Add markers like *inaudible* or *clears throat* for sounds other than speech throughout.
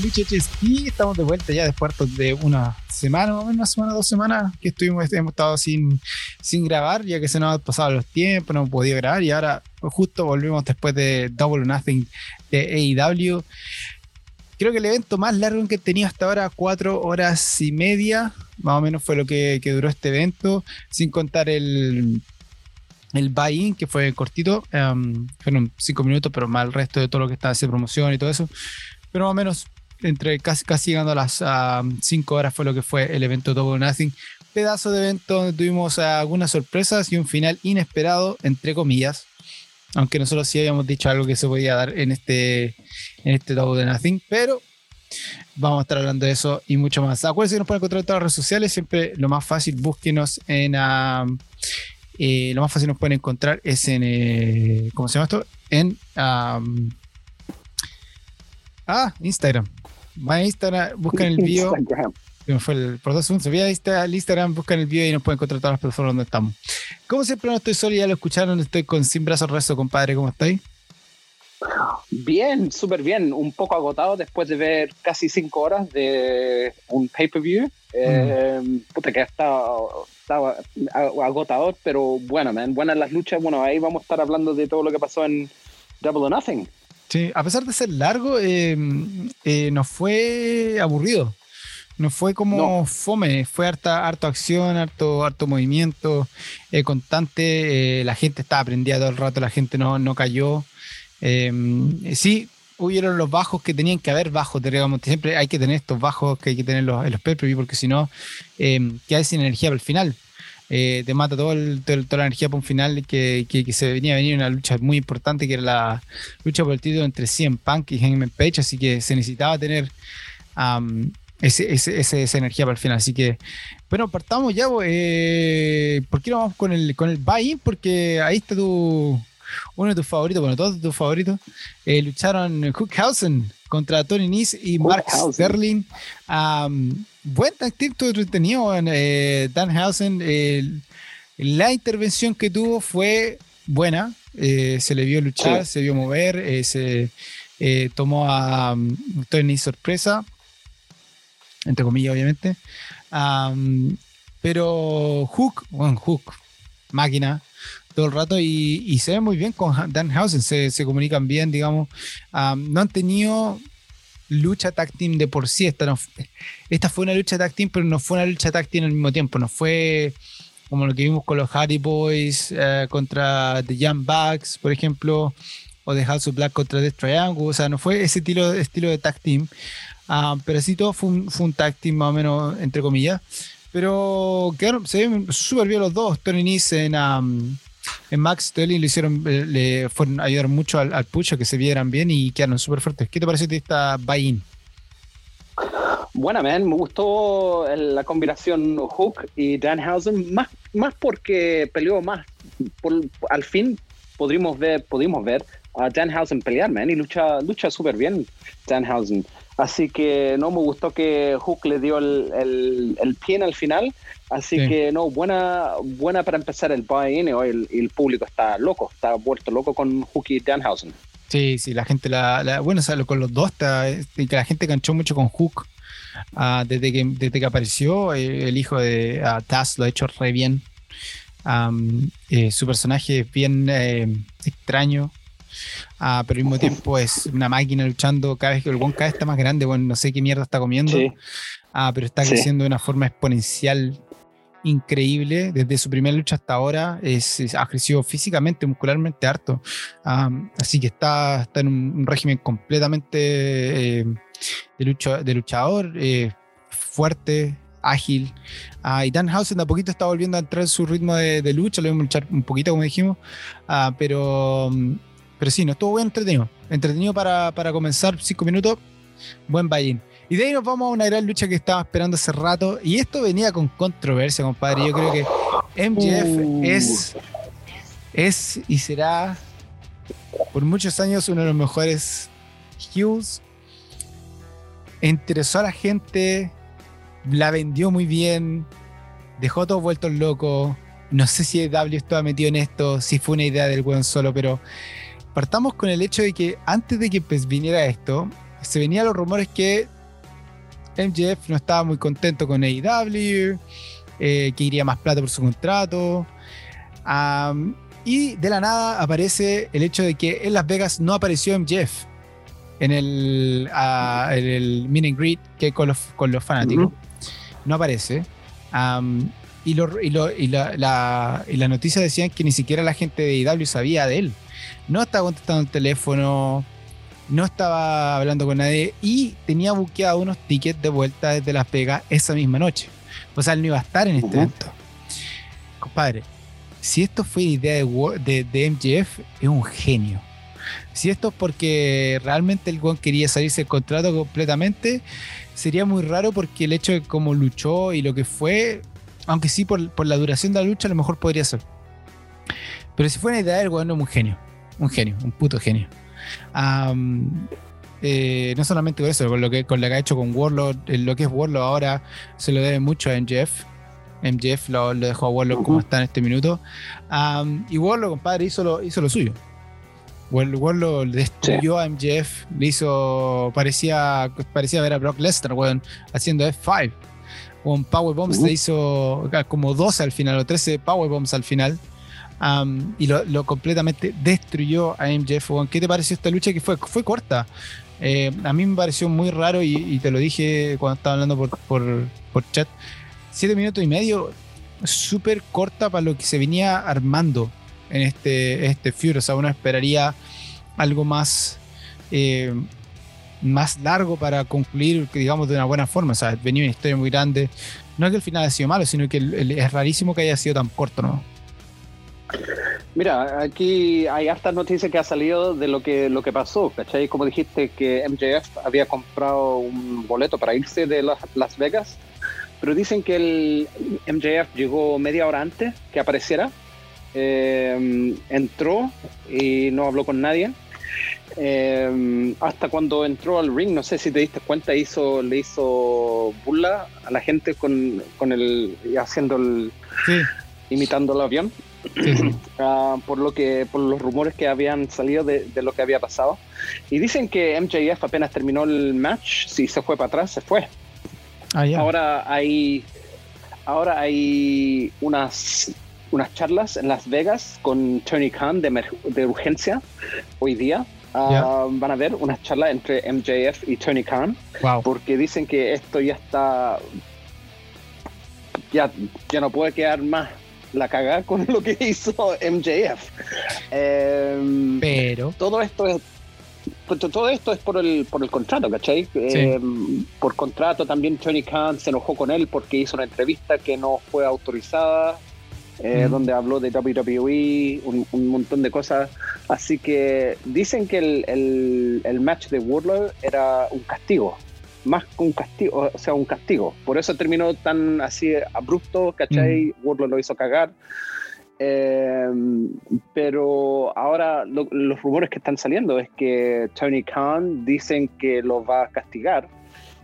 Lucha y estamos de vuelta ya después de una semana, una semana, dos semanas que estuvimos, hemos estado sin, sin grabar, ya que se nos han pasado los tiempos, no hemos podido grabar y ahora justo volvemos después de Double Nothing de AEW. Creo que el evento más largo que he tenido hasta ahora, cuatro horas y media, más o menos fue lo que, duró este evento, sin contar el el buy-in, que fue cortito, um, fueron cinco minutos, pero más el resto de todo lo que está haciendo promoción y todo eso. Pero más o menos, entre casi, casi llegando a las cinco horas fue lo que fue el evento Double Nothing. Pedazo de evento donde tuvimos algunas sorpresas y un final inesperado, entre comillas. Aunque nosotros sí habíamos dicho algo que se podía dar en este, en este Double Nothing, pero vamos a estar hablando de eso y mucho más. Acuérdense que nos pueden encontrar en todas las redes sociales, siempre lo más fácil, búsquenos en, eh, lo más fácil nos pueden encontrar es en, eh, ¿cómo se llama esto? En ah, Instagram. A Instagram, buscan el *laughs* video. Fue el, por dos segundos, voy a Instagram, buscan el video y nos pueden encontrar todas las plataformas donde estamos. Como siempre, no estoy solo, ya lo escucharon, estoy con Sin Brazos Rezo, compadre, ¿cómo estáis? Bien, súper bien. Un poco agotado después de ver casi cinco horas de un pay-per-view. Mm. Eh, puta, que ha estado estaba agotador, pero bueno, man, buenas las luchas. Bueno, ahí vamos a estar hablando de todo lo que pasó en Double or Nothing. Sí, a pesar de ser largo, eh, eh, nos fue aburrido. No fue como fome, fue harta, harto acción, harto, harto movimiento eh, constante. la gente estaba prendida todo el rato, la gente no, no cayó. sí, hubieron los bajos que tenían que haber bajos, digamos, siempre hay que tener estos bajos que hay que tener los, en los pay porque si no, eh, queda sin energía para el final. Eh, te mata todo toda la energía para un final que, que, se venía a venir una lucha muy importante que era la lucha por el título entre CM Punk y Hangman Page, así que se necesitaba tener ese, esa energía para el final. Así que, bueno, partamos ya. Eh, ¿Por qué no vamos con el, con el buy Porque ahí está tu, uno de tus favoritos, bueno, todos tus favoritos, eh, lucharon Hookhausen contra Tony Nese y Mark Sterling. buen tag team, entretenido. Eh, Danhausen, la intervención que tuvo fue buena. Eh, se le vio luchar, se vio mover, eh, se tomó a um, Tony Nese sorpresa, entre comillas, obviamente. pero Hook, bueno, Hook, máquina, todo el rato y, se ve muy bien con Danhausen, se, se comunican bien, digamos. no han tenido lucha tag team de por sí. Esta, esta fue una lucha tag team, pero no fue una lucha tag team al mismo tiempo. No fue como lo que vimos con los Hardy Boys eh, contra The Young Bucks, por ejemplo, o The House of Black contra The Triangle. O sea, no fue ese estilo, estilo de tag team. pero sí todo fue un, fue un tag team más o menos, entre comillas. Pero quedaron, se ven súper bien los dos. Tony Nese en, en Max Sterling le hicieron, eh, le fueron a ayudar mucho al, al pucho que se vieran bien y quedaron súper fuertes. ¿Qué te parece de esta buy-in? Man. Me gustó la combinación Hook y Danhausen, más, más porque peleó más. al fin podríamos ver, pudimos ver a Danhausen pelear, man, y lucha, lucha súper bien Danhausen. Así que no me gustó que Hook le dio el, el, el pie al final, Así que no, buena, buena para empezar el buy-in. Hoy el, público está loco, está vuelto loco con Hooky Danhausen. Sí, sí, la gente, la, bueno, o con los dos, está, este, que la gente canchó mucho con Hook. Ah, desde, que, desde que apareció, eh, el hijo de uh, Taz lo ha hecho re bien. Eh, su personaje es bien eh, extraño, ah, pero al mismo tiempo es una máquina luchando cada vez que el one cada vez está más grande, bueno, no sé qué mierda está comiendo, ah, pero está creciendo de una forma exponencial increíble desde su primera lucha hasta ahora. Es, ha crecido físicamente, muscularmente harto. así que está, está en un, régimen completamente eh, de, lucha, de luchador, eh, fuerte, ágil. Uh, y Danhausen de a poquito está volviendo a entrar en su ritmo de, lucha, lo vamos a luchar un poquito, como dijimos. Ah, pero, pero sí, no estuvo entretenido. Entretenido para, para comenzar, cinco minutos. Buen buy y de ahí nos vamos a una gran lucha que estaba esperando hace rato. Y esto venía con controversia, compadre. Yo creo que MJF uh. es, es y será por muchos años uno de los mejores heels. Interesó a la gente, la vendió muy bien, dejó todos vueltos locos. No sé si W estaba metido en esto, si fue una idea del buen solo, pero partamos con el hecho de que antes de que pues, viniera esto, se venían los rumores que MJF no estaba muy contento con AEW, eh, que iría más plata por su contrato. y de la nada aparece el hecho de que en Las Vegas no apareció MJF en el, en el meet and greet que con los, con los fanáticos. No aparece. y, lo, y, lo, y, la, la, y la noticia decían que ni siquiera la gente de IW sabía de él. No estaba contestando el teléfono, no estaba hablando con nadie y tenía buqueado unos tickets de vuelta desde Las Vegas esa misma noche. O sea, él no iba a estar en este evento. Compadre, si esto fue idea de, de, MJF, es un genio. Si esto es porque realmente el Juan quería salirse del contrato completamente, sería muy raro porque el hecho de cómo luchó y lo que fue, aunque sí por, la duración de la lucha, a lo mejor podría ser. Pero si fue una idea del Juan, no es un genio. Un genio, un puto genio. Eh, no solamente con eso, con lo que, con lo que ha hecho con Warlord, lo que es Warlord ahora se lo debe mucho a MJF. MJF lo, dejó a Warlord como está en este minuto. y Warlord, compadre, hizo lo, hizo lo suyo. Warlord destruyó a MJF, le hizo. Parecía, parecía ver a Brock Lesnar, haciendo F5. Con Powerbombs le hizo como 12 al final, o 13 Powerbombs al final y lo, completamente destruyó a MJF. ¿Qué te pareció esta lucha que fue, fue corta? Eh, a mí me pareció muy raro y, te lo dije cuando estaba hablando por, por, chat. Siete minutos y medio, súper corta para lo que se venía armando en este, este Fury. O sea, uno esperaría algo más, eh, más largo para concluir, digamos, de una buena forma. O sea, venía una historia muy grande. No es que el final haya sido malo, sino que es rarísimo que haya sido tan corto, ¿no? Mira, aquí hay hartas noticias que ha salido de lo que, lo que pasó, ¿cachai? Como dijiste que MJF había comprado un boleto para irse de Las Vegas, pero dicen que el MJF llegó media hora antes que apareciera, eh, entró y no habló con nadie. Eh, hasta cuando entró al ring, no sé si te diste cuenta, hizo, le hizo burla a la gente con, con el haciendo el imitando el avión. *clears throat* Ah, por lo que por los rumores que habían salido de, lo que había pasado. Y dicen que MJF apenas terminó el match si se fue para atrás se fue. Ah, ahora hay ahora hay unas unas charlas en Las Vegas con Tony Khan de, de urgencia hoy día. Ah, van a ver unas charlas entre MJF y Tony Khan porque dicen que esto ya está ya, ya no puede quedar más la cagada con lo que hizo MJF. Em, Pero. Todo esto es. Pues, todo esto es por el, por el contrato, ¿cachai? Em, por contrato también Tony Khan se enojó con él porque hizo una entrevista que no fue autorizada, eh, donde habló de WWE, un, montón de cosas. Así que dicen que el, el, el match de Warlord era un castigo más que un castigo, o sea, un castigo. Por eso terminó tan así abrupto, ¿cachai? Mm. lo hizo cagar. Eh, pero ahora los rumores que están saliendo es que Tony Khan dicen que lo va a castigar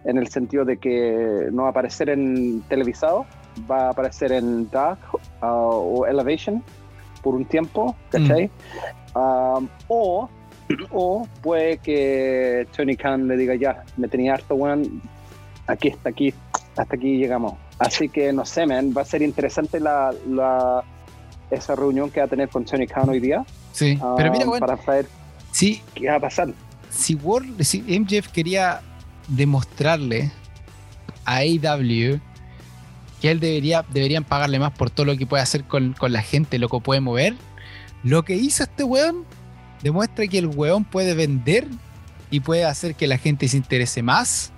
en el sentido de que no va a aparecer en televisado, va a aparecer en Dark uh, o Elevation por un tiempo, ¿cachai? Mm. Um, o o puede que Tony Khan le diga, ya, me tenía harto, weón, aquí está, aquí, hasta aquí llegamos. Así que no sé, man, va a ser interesante la, esa reunión que va a tener con Tony Khan hoy día. Sí, pero mira, bueno, para saber sí, qué va a pasar. Si, World, si MJF quería demostrarle a AEW que él debería, deberían pagarle más por todo lo que puede hacer con, con la gente, lo que puede mover, lo que hizo este weón demuestra que el weón puede vender y puede hacer que la gente se interese más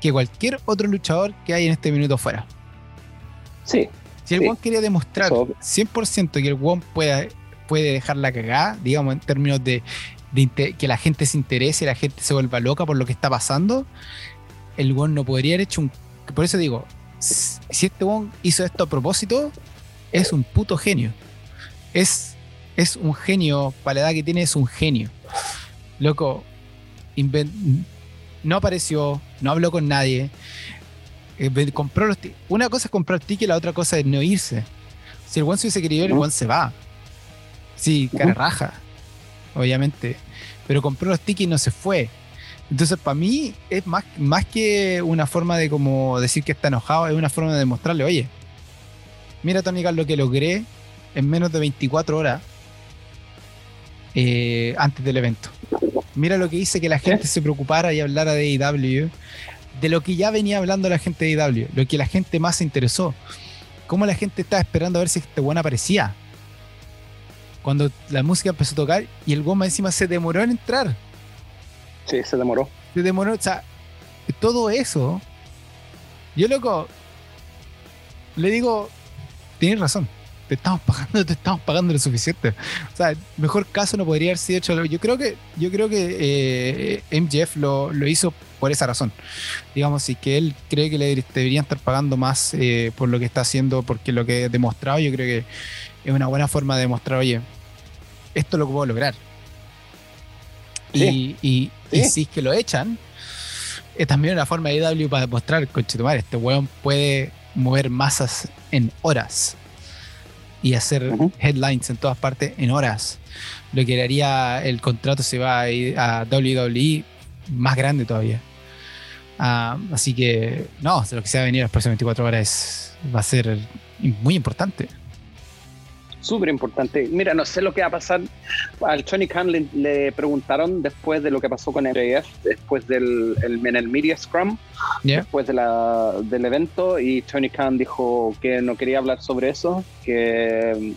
que cualquier otro luchador que hay en este minuto fuera. Sí. Si el weón quería demostrar 100% que el weón puede, puede dejar la cagada, digamos, en términos de, que la gente se interese, la gente se vuelva loca por lo que está pasando, el weón no podría haber hecho un. Por eso digo, si este weón hizo esto a propósito, es un puto genio. Es es un genio, para la edad que tiene es un genio. Loco, no apareció, no habló con nadie. Eh, compró los una cosa es comprar ticket, la otra cosa es no irse. Si el buen se hubiese querido ir, el buen se va. Sí, cara raja, obviamente. Pero compró los tickets y no se fue. Entonces, para mí, es más, más que una forma de como decir que está enojado, es una forma de demostrarle, oye, mira, Tony Khan, lo que logré en menos de 24 horas eh, antes del evento. Mira lo que hice que la gente se preocupara y hablara de IW, de lo que ya venía hablando la gente de IW, lo que la gente más se interesó. Cómo la gente estaba esperando a ver si este buen aparecía. Cuando la música empezó a tocar y el goma encima se demoró en entrar. Sí, se demoró. Se demoró, o sea, todo eso. Yo, loco, le digo, tienes razón. Te estamos pagando, te estamos pagando lo suficiente. O sea, mejor caso no podría haber sido hecho. Yo creo que, yo creo que eh, MJF lo, lo, hizo por esa razón. Digamos, y que él cree que le deberían estar pagando más eh, por lo que está haciendo, porque lo que he demostrado, yo creo que es una buena forma de demostrar, oye, esto es lo que puedo lograr. Y, y, si es que lo echan, es también una forma de IW para demostrar, conchetumar, este weón puede mover masas en horas y hacer headlines en todas partes en horas. Lo que haría el contrato se va a ir a WWE más grande todavía. Ah, así que, no, lo que se va a venir las próximas 24 horas va a ser muy importante súper importante. Mira, no sé lo que va a pasar. Al Tony Khan le, preguntaron después de lo que pasó con MJF, después del el, en el Media Scrum, después de la, del evento, y Tony Khan dijo que no quería hablar sobre eso, que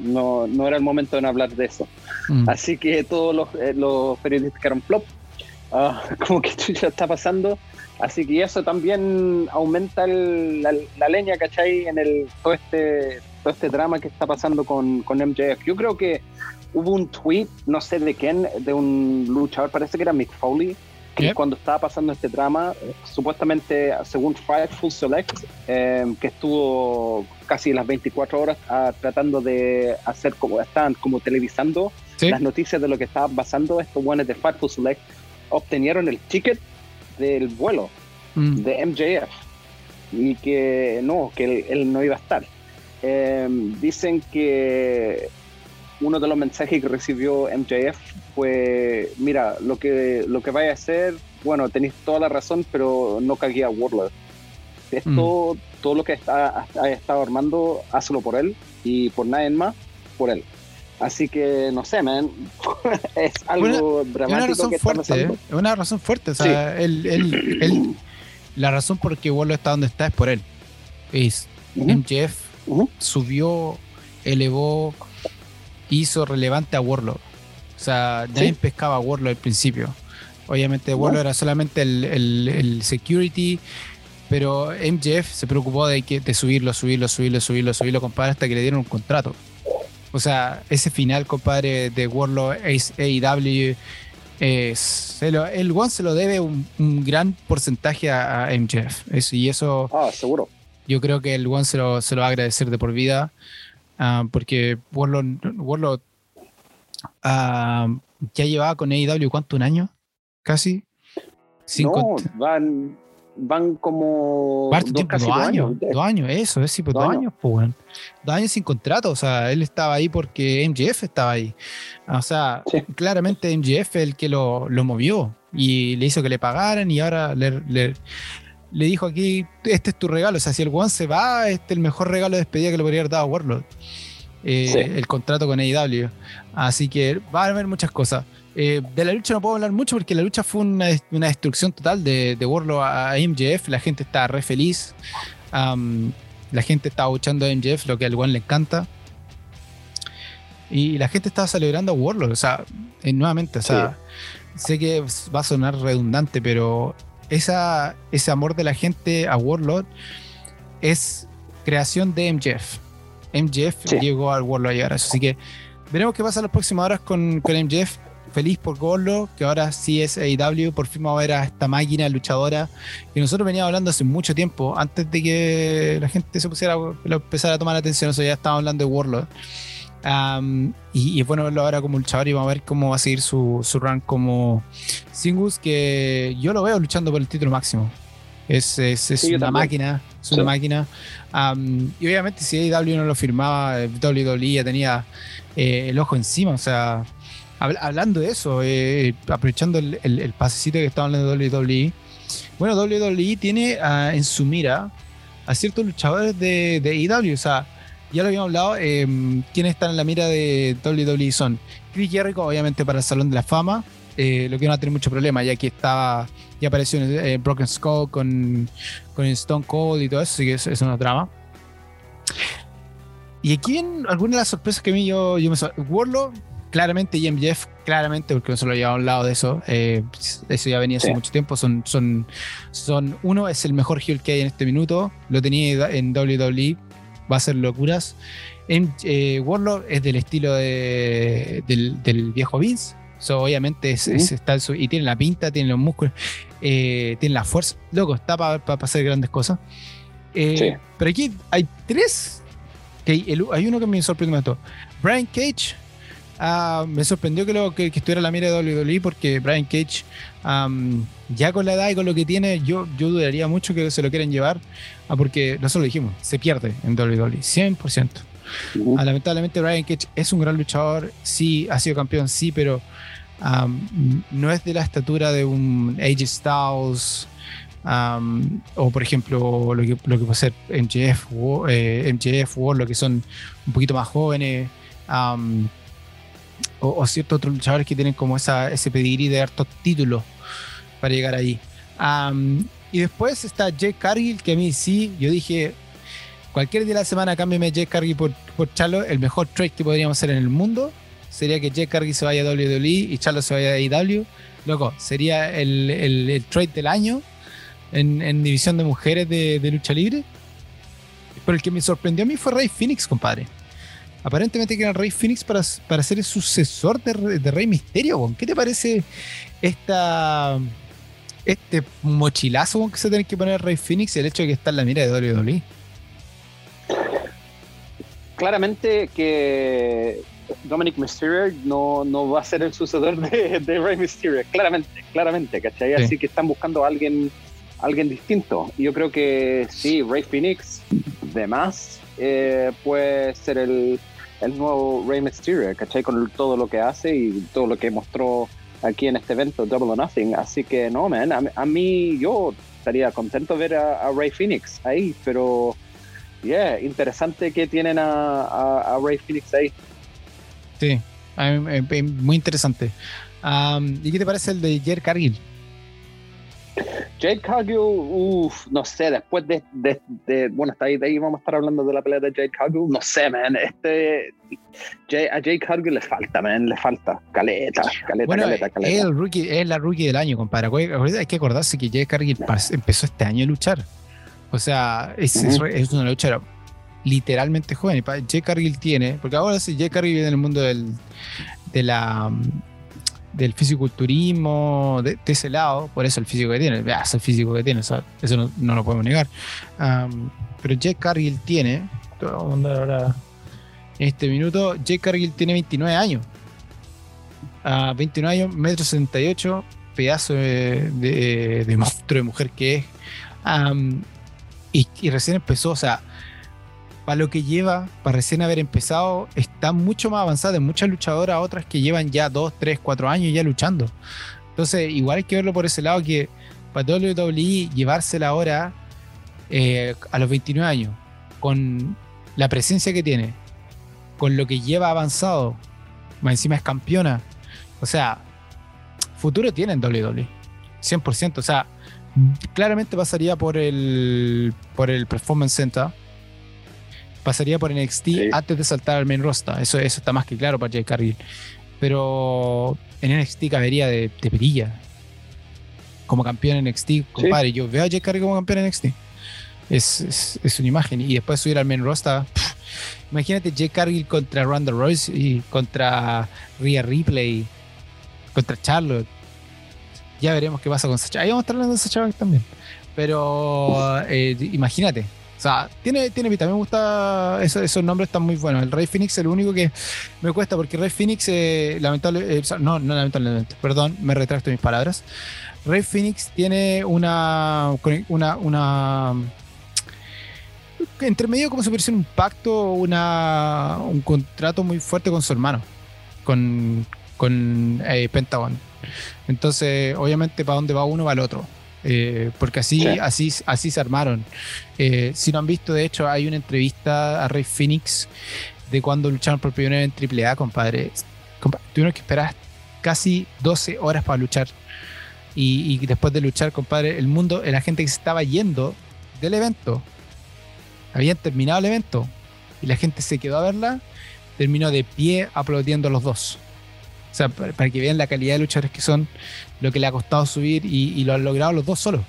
no, no era el momento de hablar de eso. Mm. Así que todos los, eh, los periodistas quedaron flop. Ah, *laughs* como que esto ya está pasando. Así que eso también aumenta la, la, leña, ¿cachai? En el, todo este este drama que está pasando con, con MJF. Yo creo que hubo un tweet, no sé de quién, de un luchador, parece que era Mick Foley, que cuando estaba pasando este drama, supuestamente, según Full Select, em, que estuvo casi las 24 horas ah, tratando de hacer como estaban como televisando las noticias de lo que estaba pasando, estos buenos de Full Select obtenieron el ticket del vuelo mm. de MJF y que no, que él no iba a estar. Em, dicen que uno de los mensajes que recibió MJF fue, mira, lo que, lo que vaya a hacer, bueno, tenéis toda la razón, pero no cagué a Warlord. Esto, mm. todo lo que está, ha estado armando, hazlo por él y por nadie más, por él. Así que, no sé, man, *laughs* es algo dramático razón que fuerte, ¿eh? Es una razón fuerte, o sea, *clears throat* la razón por que Warlord está donde está es por él. Es MJF subió, elevó, hizo relevante a Warlock. O sea, nadie pescaba a Warlock al principio. Obviamente Warlock era solamente el, security, pero MJF se preocupó de, que, de subirlo, subirlo, subirlo, subirlo, subirlo, compadre, hasta que le dieron un contrato. O sea, ese final, compadre, de Warlock AEW, el One se lo debe un, gran porcentaje a, MJF. Eso, y eso. Ah, seguro yo creo que el One se lo, se lo va a agradecer de por vida, ah, porque Warlord, ah, ya llevaba con AEW, ¿cuánto? ¿Un año? ¿Casi? no, van, van como dos, años, dos años, eso, es sí, pues dos, años, pues bueno. Dos años sin contrato, o sea, él estaba ahí porque MGF estaba ahí. O sea, claramente MGF es el que lo, lo, movió y le hizo que le pagaran y ahora le, le dijo aquí, este es tu regalo. O sea, si el One se va, este es el mejor regalo de despedida que le podría haber dado a Warlord. Eh, el contrato con AEW. Así que va a haber muchas cosas. Eh, de la lucha no puedo hablar mucho porque la lucha fue una, destrucción total de, de Warlord a, MJF. La gente está re feliz. la gente está luchando a MJF, lo que al One le encanta. Y la gente estaba celebrando a Warlord. O sea, eh, nuevamente, o sea, sé que va a sonar redundante, pero esa, ese amor de la gente a Warlord es creación de MJF. MJF llegó al Warlord a llegar a eso. Así que veremos qué pasa en las próximas horas con, con MJF. Feliz por Warlord, que ahora sí es AEW. Por fin vamos a ver a esta máquina luchadora que nosotros veníamos hablando hace mucho tiempo, antes de que la gente se pusiera empezara a tomar atención. Eso ya estábamos hablando de Warlord y, es bueno verlo ahora como luchador y vamos a ver cómo va a seguir su, su run como Singus, que yo lo veo luchando por el título máximo. Es, es, una máquina, es una máquina. y obviamente si AEW no lo firmaba, WWE ya tenía eh, el ojo encima, o sea, hablando de eso, eh, aprovechando el, el, pasecito que estaba hablando de WWE, bueno, WWE tiene ah, en su mira a ciertos luchadores de, de e o sea, ya lo habíamos hablado, eh, quienes están en la mira de WWE son Chris Jericho, obviamente para el Salón de la Fama, eh, lo que no va a tener mucho problema, ya que estaba, ya apareció en eh, Broken Skull con, con Stone Cold y todo eso, así que es, es una trama. Y aquí en alguna de las sorpresas que a mí yo, yo me Warlock, claramente, y MJF, claramente, porque no se lo llevado a un lado de eso, eh, eso ya venía hace mucho tiempo, son, son, son, uno es el mejor heel que hay en este minuto, lo tenía en WWE, va a ser locuras. En, eh, Warlock es del estilo de, del, viejo Vince, obviamente es, está, y tiene la pinta, tiene los músculos, eh, tiene la fuerza, loco, está para hacer grandes cosas. Eh, pero aquí hay tres, que hay uno que me sorprende. Brian Cage, ah, me sorprendió que, lo, que, estuviera la mira de WWE porque Brian Cage, ya con la edad y con lo que tiene, yo, yo dudaría mucho que se lo quieran llevar, ah, porque nosotros lo dijimos, se pierde en WWE, 100%. Ah, lamentablemente Brian Cage es un gran luchador, sí, ha sido campeón, sí, pero no es de la estatura de un AJ Styles o por ejemplo lo que, lo que puede ser MJF, eh, MJF lo que son un poquito más jóvenes o, ciertos otros luchadores que tienen como esa, ese pedigrí de hartos títulos para llegar ahí. y después está Jake Cargill, que a mí sí, yo dije, cualquier día de la semana cámbiame Jake Cargill por, por Chalo, el mejor trade que podríamos hacer en el mundo sería que Jake Cargill se vaya a WWE y Charlo se vaya a AEW. Loco, sería el, el, trade del año en, división de mujeres de, lucha libre. Pero el que me sorprendió a mí fue Rey Phoenix, compadre. Aparentemente que era Rey Phoenix para, para ser el sucesor de, de Rey Misterio. ¿Qué te parece esta, este mochilazo que se tiene que poner Rey Phoenix y el hecho de que está en la mira de WWE? Claramente que Dominic Mysterio no, no va a ser el sucesor de, de Rey Mysterio, claramente, claramente, ¿cachai? Así que están buscando a alguien, alguien distinto. Y yo creo que sí, Rey Phoenix, de más, eh, puede ser el, el nuevo Rey Mysterio, ¿cachai? Con todo lo que hace y todo lo que mostró aquí en este evento, Double or Nothing. Así que no, man, a, mí yo estaría contento ver a, a Rey Phoenix ahí, pero yeah, interesante que tienen a, a, a Ray Phoenix ahí. Sí, muy interesante. ¿Y qué te parece el de Jade Cargill? Jade Cargill, uff, no sé, después de, de, bueno, hasta ahí, de ahí vamos a estar hablando de la pelea de Jade Cargill, no sé, man, este, a Jade Cargill le falta, man, le falta, caleta, caleta, caleta, caleta. Es, el rookie, es la rookie del año, compadre, hay que acordarse que Jade Cargill empezó este año a luchar, o sea, es, es una lucha literalmente joven. Jay Cargill tiene, porque ahora sí, Jay Cargill viene en el mundo del, de la, del fisiculturismo, de, ese lado, por eso el físico que tiene, es el físico que tiene, eso no, lo podemos negar. pero Jay Cargill tiene, vamos a ahora en este minuto, Jay Cargill tiene 29 años. 29 años, metro 68, pedazo de, de, monstruo de mujer que es. y, y, recién empezó, o sea, para lo que lleva, para recién haber empezado, está mucho más avanzada de muchas luchadoras, otras que llevan ya 2, 3, 4 años ya luchando. Entonces, igual hay que verlo por ese lado que para WWE llevársela ahora eh, a los 29 años, con la presencia que tiene, con lo que lleva avanzado, más encima es campeona. O sea, futuro tiene en WWE, 100%. O sea, claramente pasaría por el, por el Performance Center pasaría por NXT antes de saltar al main roster. Eso, eso está más que claro para Jay Cargill. Pero en NXT cabería de, de perilla. Como campeón en NXT, compadre. Yo veo a Jay Cargill como campeón en NXT. Es, es, una imagen. Y después subir al main roster. imagínate Jay Cargill contra Ronda Royce y contra Rhea Ripley, contra Charlotte. Ya veremos qué pasa con Sacha. Ahí vamos a estar hablando de Sacha también. Pero eh, imagínate, o sea, tiene, tiene pinta. Me gusta. esos nombres están muy buenos. El Rey Phoenix es el único que me cuesta porque Rey Phoenix, eh, lamentable, eh, no, no lamentablemente, perdón, me retracto mis palabras. Rey Phoenix tiene una. una, una entre medio como si fuese un pacto una, un contrato muy fuerte con su hermano, con, con eh, Pentagon. Entonces, obviamente, para dónde va uno va el otro. Eh, porque así, así, así se armaron. Eh, si no han visto, de hecho, hay una entrevista a Rey Phoenix de cuando lucharon por primera vez en AAA, compadre. tuvieron que esperar casi 12 horas para luchar. Y, y, después de luchar, compadre, el mundo, la gente que se estaba yendo del evento, habían terminado el evento y la gente se quedó a verla, terminó de pie aplaudiendo a los dos. O sea, para, que vean la calidad de luchadores que son, lo que le ha costado subir y, lo han logrado los dos solos.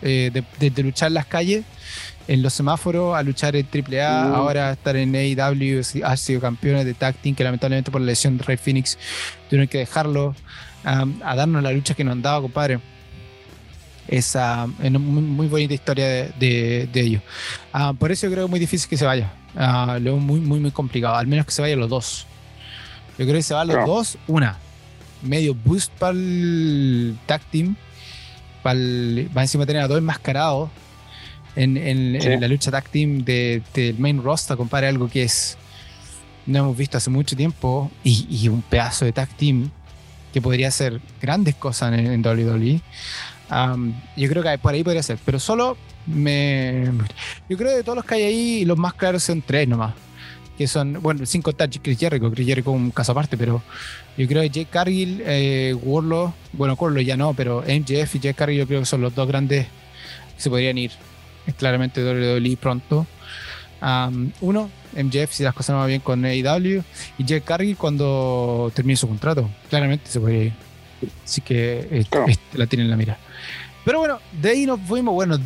Desde eh, luchar en las calles, en los semáforos, a luchar en AAA, mm. ahora estar en AEW, ha sido campeones de tag team, que lamentablemente por la lesión de Rey Phoenix tuvieron que dejarlo, a darnos la lucha que nos han dado, compadre. Esa una muy, bonita historia de, ellos. Ah, por eso yo creo que es muy difícil que se vaya. Uh, lo muy, muy, muy complicado. Al menos que se vayan los dos. Yo creo que se van los dos, una, medio boost para el tag team, para va encima de tener a dos enmascarados en, en, la lucha tag team del main roster, compadre, algo que es no hemos visto hace mucho tiempo y, un pedazo de tag team que podría hacer grandes cosas en, en WWE. yo creo que por ahí podría ser, pero solo me. Yo creo que de todos los que hay ahí, los más claros son tres nomás que son, bueno, sin contar Chris Jericho, Chris Jericho un caso aparte, pero yo creo que Jake Cargill, eh, Warlock, bueno, Warlock ya no, pero MJF y Jake Cargill yo creo que son los dos grandes que se podrían ir claramente WWE pronto. uno, MJF si las cosas no van bien con AEW y Jake Cargill cuando termine su contrato, claramente se podría ir. Así que este, la tienen en la mira. Pero bueno, de ahí nos fuimos, bueno,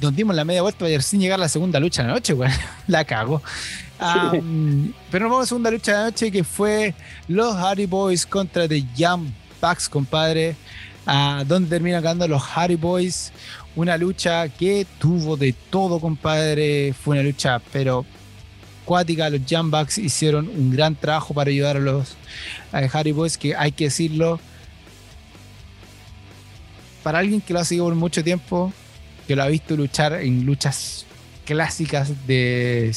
nos dimos la media vuelta ayer sin llegar a la segunda lucha de la noche, bueno, *laughs* la cago pero nos vamos a la segunda lucha de la noche que fue los Hardy Boys contra The Young Bucks, compadre. donde terminan ganando los Hardy Boys. Una lucha que tuvo de todo, compadre. Fue una lucha, pero cuática. Los Young Bucks hicieron un gran trabajo para ayudar a los Hardy Boys, que hay que decirlo. Para alguien que lo ha seguido por mucho tiempo, que lo ha visto luchar en luchas clásicas de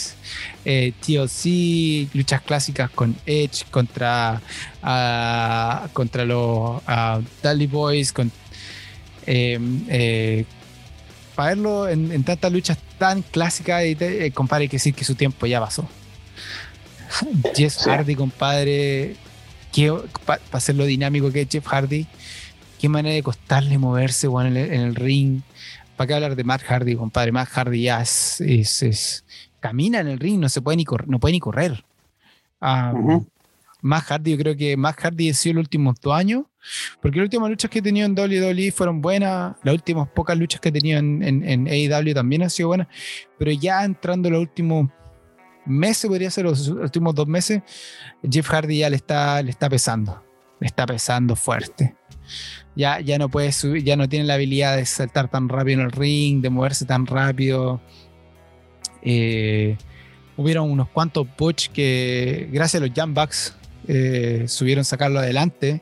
eh, TLC, luchas clásicas con Edge contra, uh, contra los uh, Dudley Boys, con, em, eh, para verlo en, tantas luchas tan clásicas, eh, compadre, hay que decir que su tiempo ya pasó. *laughs* Jeff Hardy, compadre, para hacerlo dinámico que es Jeff Hardy, qué manera de costarle moverse en, el, ring. ¿Para qué hablar de Matt Hardy, compadre? Matt Hardy ya es, camina en el ring, no se puede ni, no puede ni correr. Matt Hardy, yo creo que Matt Hardy ha sido los últimos dos años, porque las últimas luchas que he tenido en WWE fueron buenas, las últimas pocas luchas que he tenido en, en, AEW también han sido buenas, pero ya entrando los últimos meses, podría ser los últimos dos meses, Jeff Hardy ya le está, le está pesando, le está pesando fuerte ya, ya no puede subir, ya no tiene la habilidad de saltar tan rápido en el ring, de moverse tan rápido. Eh, hubieron unos cuantos push que, gracias a los Jam Bucks, eh, subieron sacarlo adelante.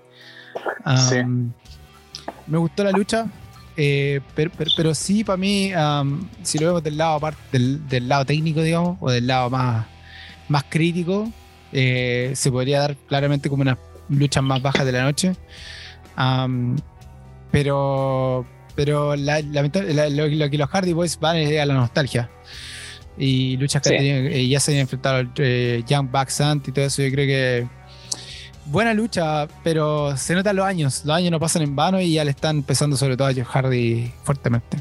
Me gustó la lucha, eh, pero, sí, para mí, si lo vemos del lado, del, lado técnico, digamos, o del lado más, más crítico, se podría dar claramente como una lucha más baja de la noche pero pero la, lo, que los Hardy Boys van es a la nostalgia. Y luchas que eh, ya se han enfrentado eh, Young Bucks y todo eso. Yo creo que buena lucha, pero se notan los años. Los años no pasan en vano y ya le están pesando sobre todo a Jeff Hardy fuertemente.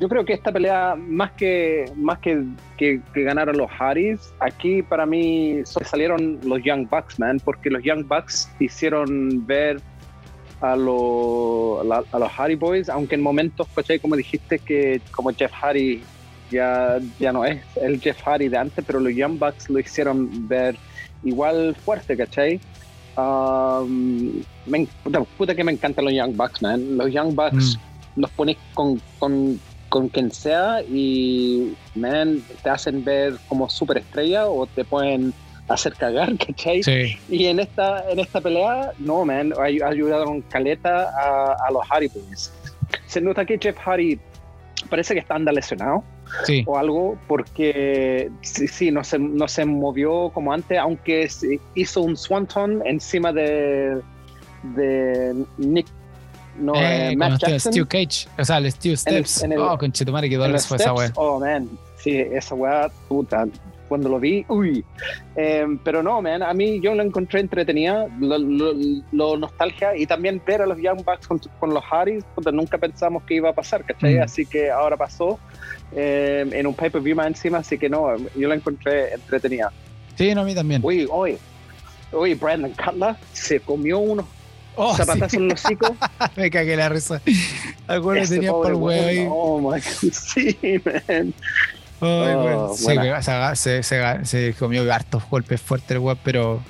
Yo creo que esta pelea, más que más que, que, ganaron los Hardys, aquí para mí salieron los Young Bucks, man, porque los Young Bucks hicieron ver a, a, los Hardy Boys, aunque en momentos, como dijiste, que como Jeff Hardy ya, ya no es el Jeff Hardy de antes, pero los Young Bucks lo hicieron ver igual fuerte, ¿cachai? Um, puta, que me encantan los Young Bucks, man. Los Young Bucks mm. los pones con, con, con quien sea y, man, te hacen ver como superestrella o te pueden hacer cagar, *laughs* ¿cachai? Y en esta, en esta pelea, no, man, ayudaron caleta a, los Hardy Boys. Se nota que Jeff Hardy parece que está anda lesionado. o algo, porque sí, sí no, se, no se movió como antes, aunque hizo un swanton encima de, de Nick. No, eh, eh Matt Jackson. Steve Cage, o sea, el Steve Steps. En el, oh, con Chetumare, que dólares fue esa weá. Oh, man, sí, esa weá, puta, cuando lo vi, uy. Em, pero no, man, a mí yo lo encontré entretenida, lo, nostalgia y también ver a los Young Bucks con, los Hardys, porque nunca pensamos que iba a pasar, ¿cachai? Mm. Así que ahora pasó em, en un pay-per-view más encima, así que no, yo lo encontré entretenida. Sí, no, a mí también. Uy, uy, uy, Brandon Cutler se comió unos Oh, zapatazos en los hocico. *laughs* Me cagué la risa. Algunos tenía por el huevo ahí. Oh my god, sí, man. Oh, se, se, se, comió hartos golpes fuertes el web, pero,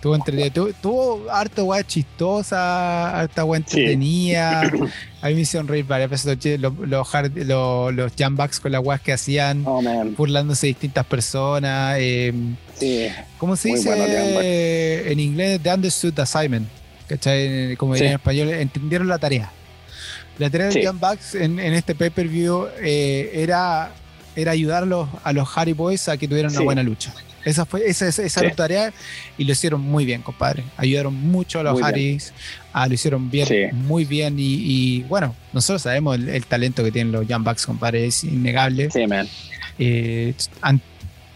tuvo, entre, tuvo, harto weá chistosa, harta weá entretenida. *coughs* A mí me hicieron reír varias veces los, los, los, los jambacks con las weas que hacían, oh, burlándose de distintas personas. Eh, sí, ¿Cómo se dice en inglés? The Understood Assignment. ¿Cachai? Como diría en español, entendieron la tarea. La tarea de Young Bucks en, en, este pay-per-view eh, era, era ayudar a los, a los Harry Boys a que tuvieran una buena lucha. Esa fue esa, esa, tarea y lo hicieron muy bien, compadre. Ayudaron mucho a los Harrys, ah, lo hicieron bien, muy bien. Y, bueno, nosotros sabemos el, talento que tienen los Young Bucks, compadre, es innegable. Sí, man. Eh, han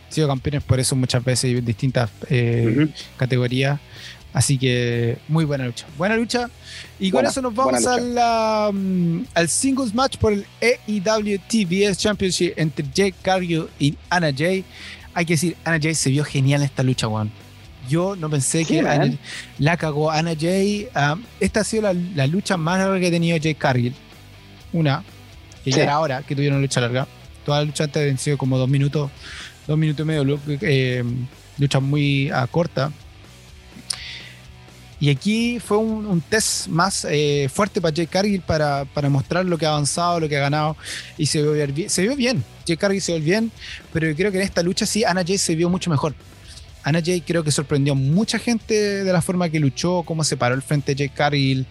sido campeones por eso muchas veces en distintas eh, categorías. Así que muy buena lucha. Buena lucha. Y con eso nos vamos mm, al singles match por el AEW TBS Championship entre Jake Cargill y Anna Jay. Hay que decir, Anna Jay se vio genial en esta lucha, Juan. Yo no pensé que la cagó Anna Jay. Ah, esta ha sido la, lucha más larga que ha tenido Jake Cargill. Una, que ya era ahora que tuvieron una lucha larga. Toda la lucha antes han sido como dos minutos, dos minutos y medio, eh, lucha muy uh, corta y aquí fue un, test más eh, fuerte para Jake Cargill para, para, mostrar lo que ha avanzado, lo que ha ganado. Y se vio bien. Se. Jake Cargill se vio bien. Pero creo que en esta lucha sí, Anna Jay se vio mucho mejor. Anna Jay creo que sorprendió a mucha gente de la forma que luchó, cómo se paró el frente de Jake Cargill.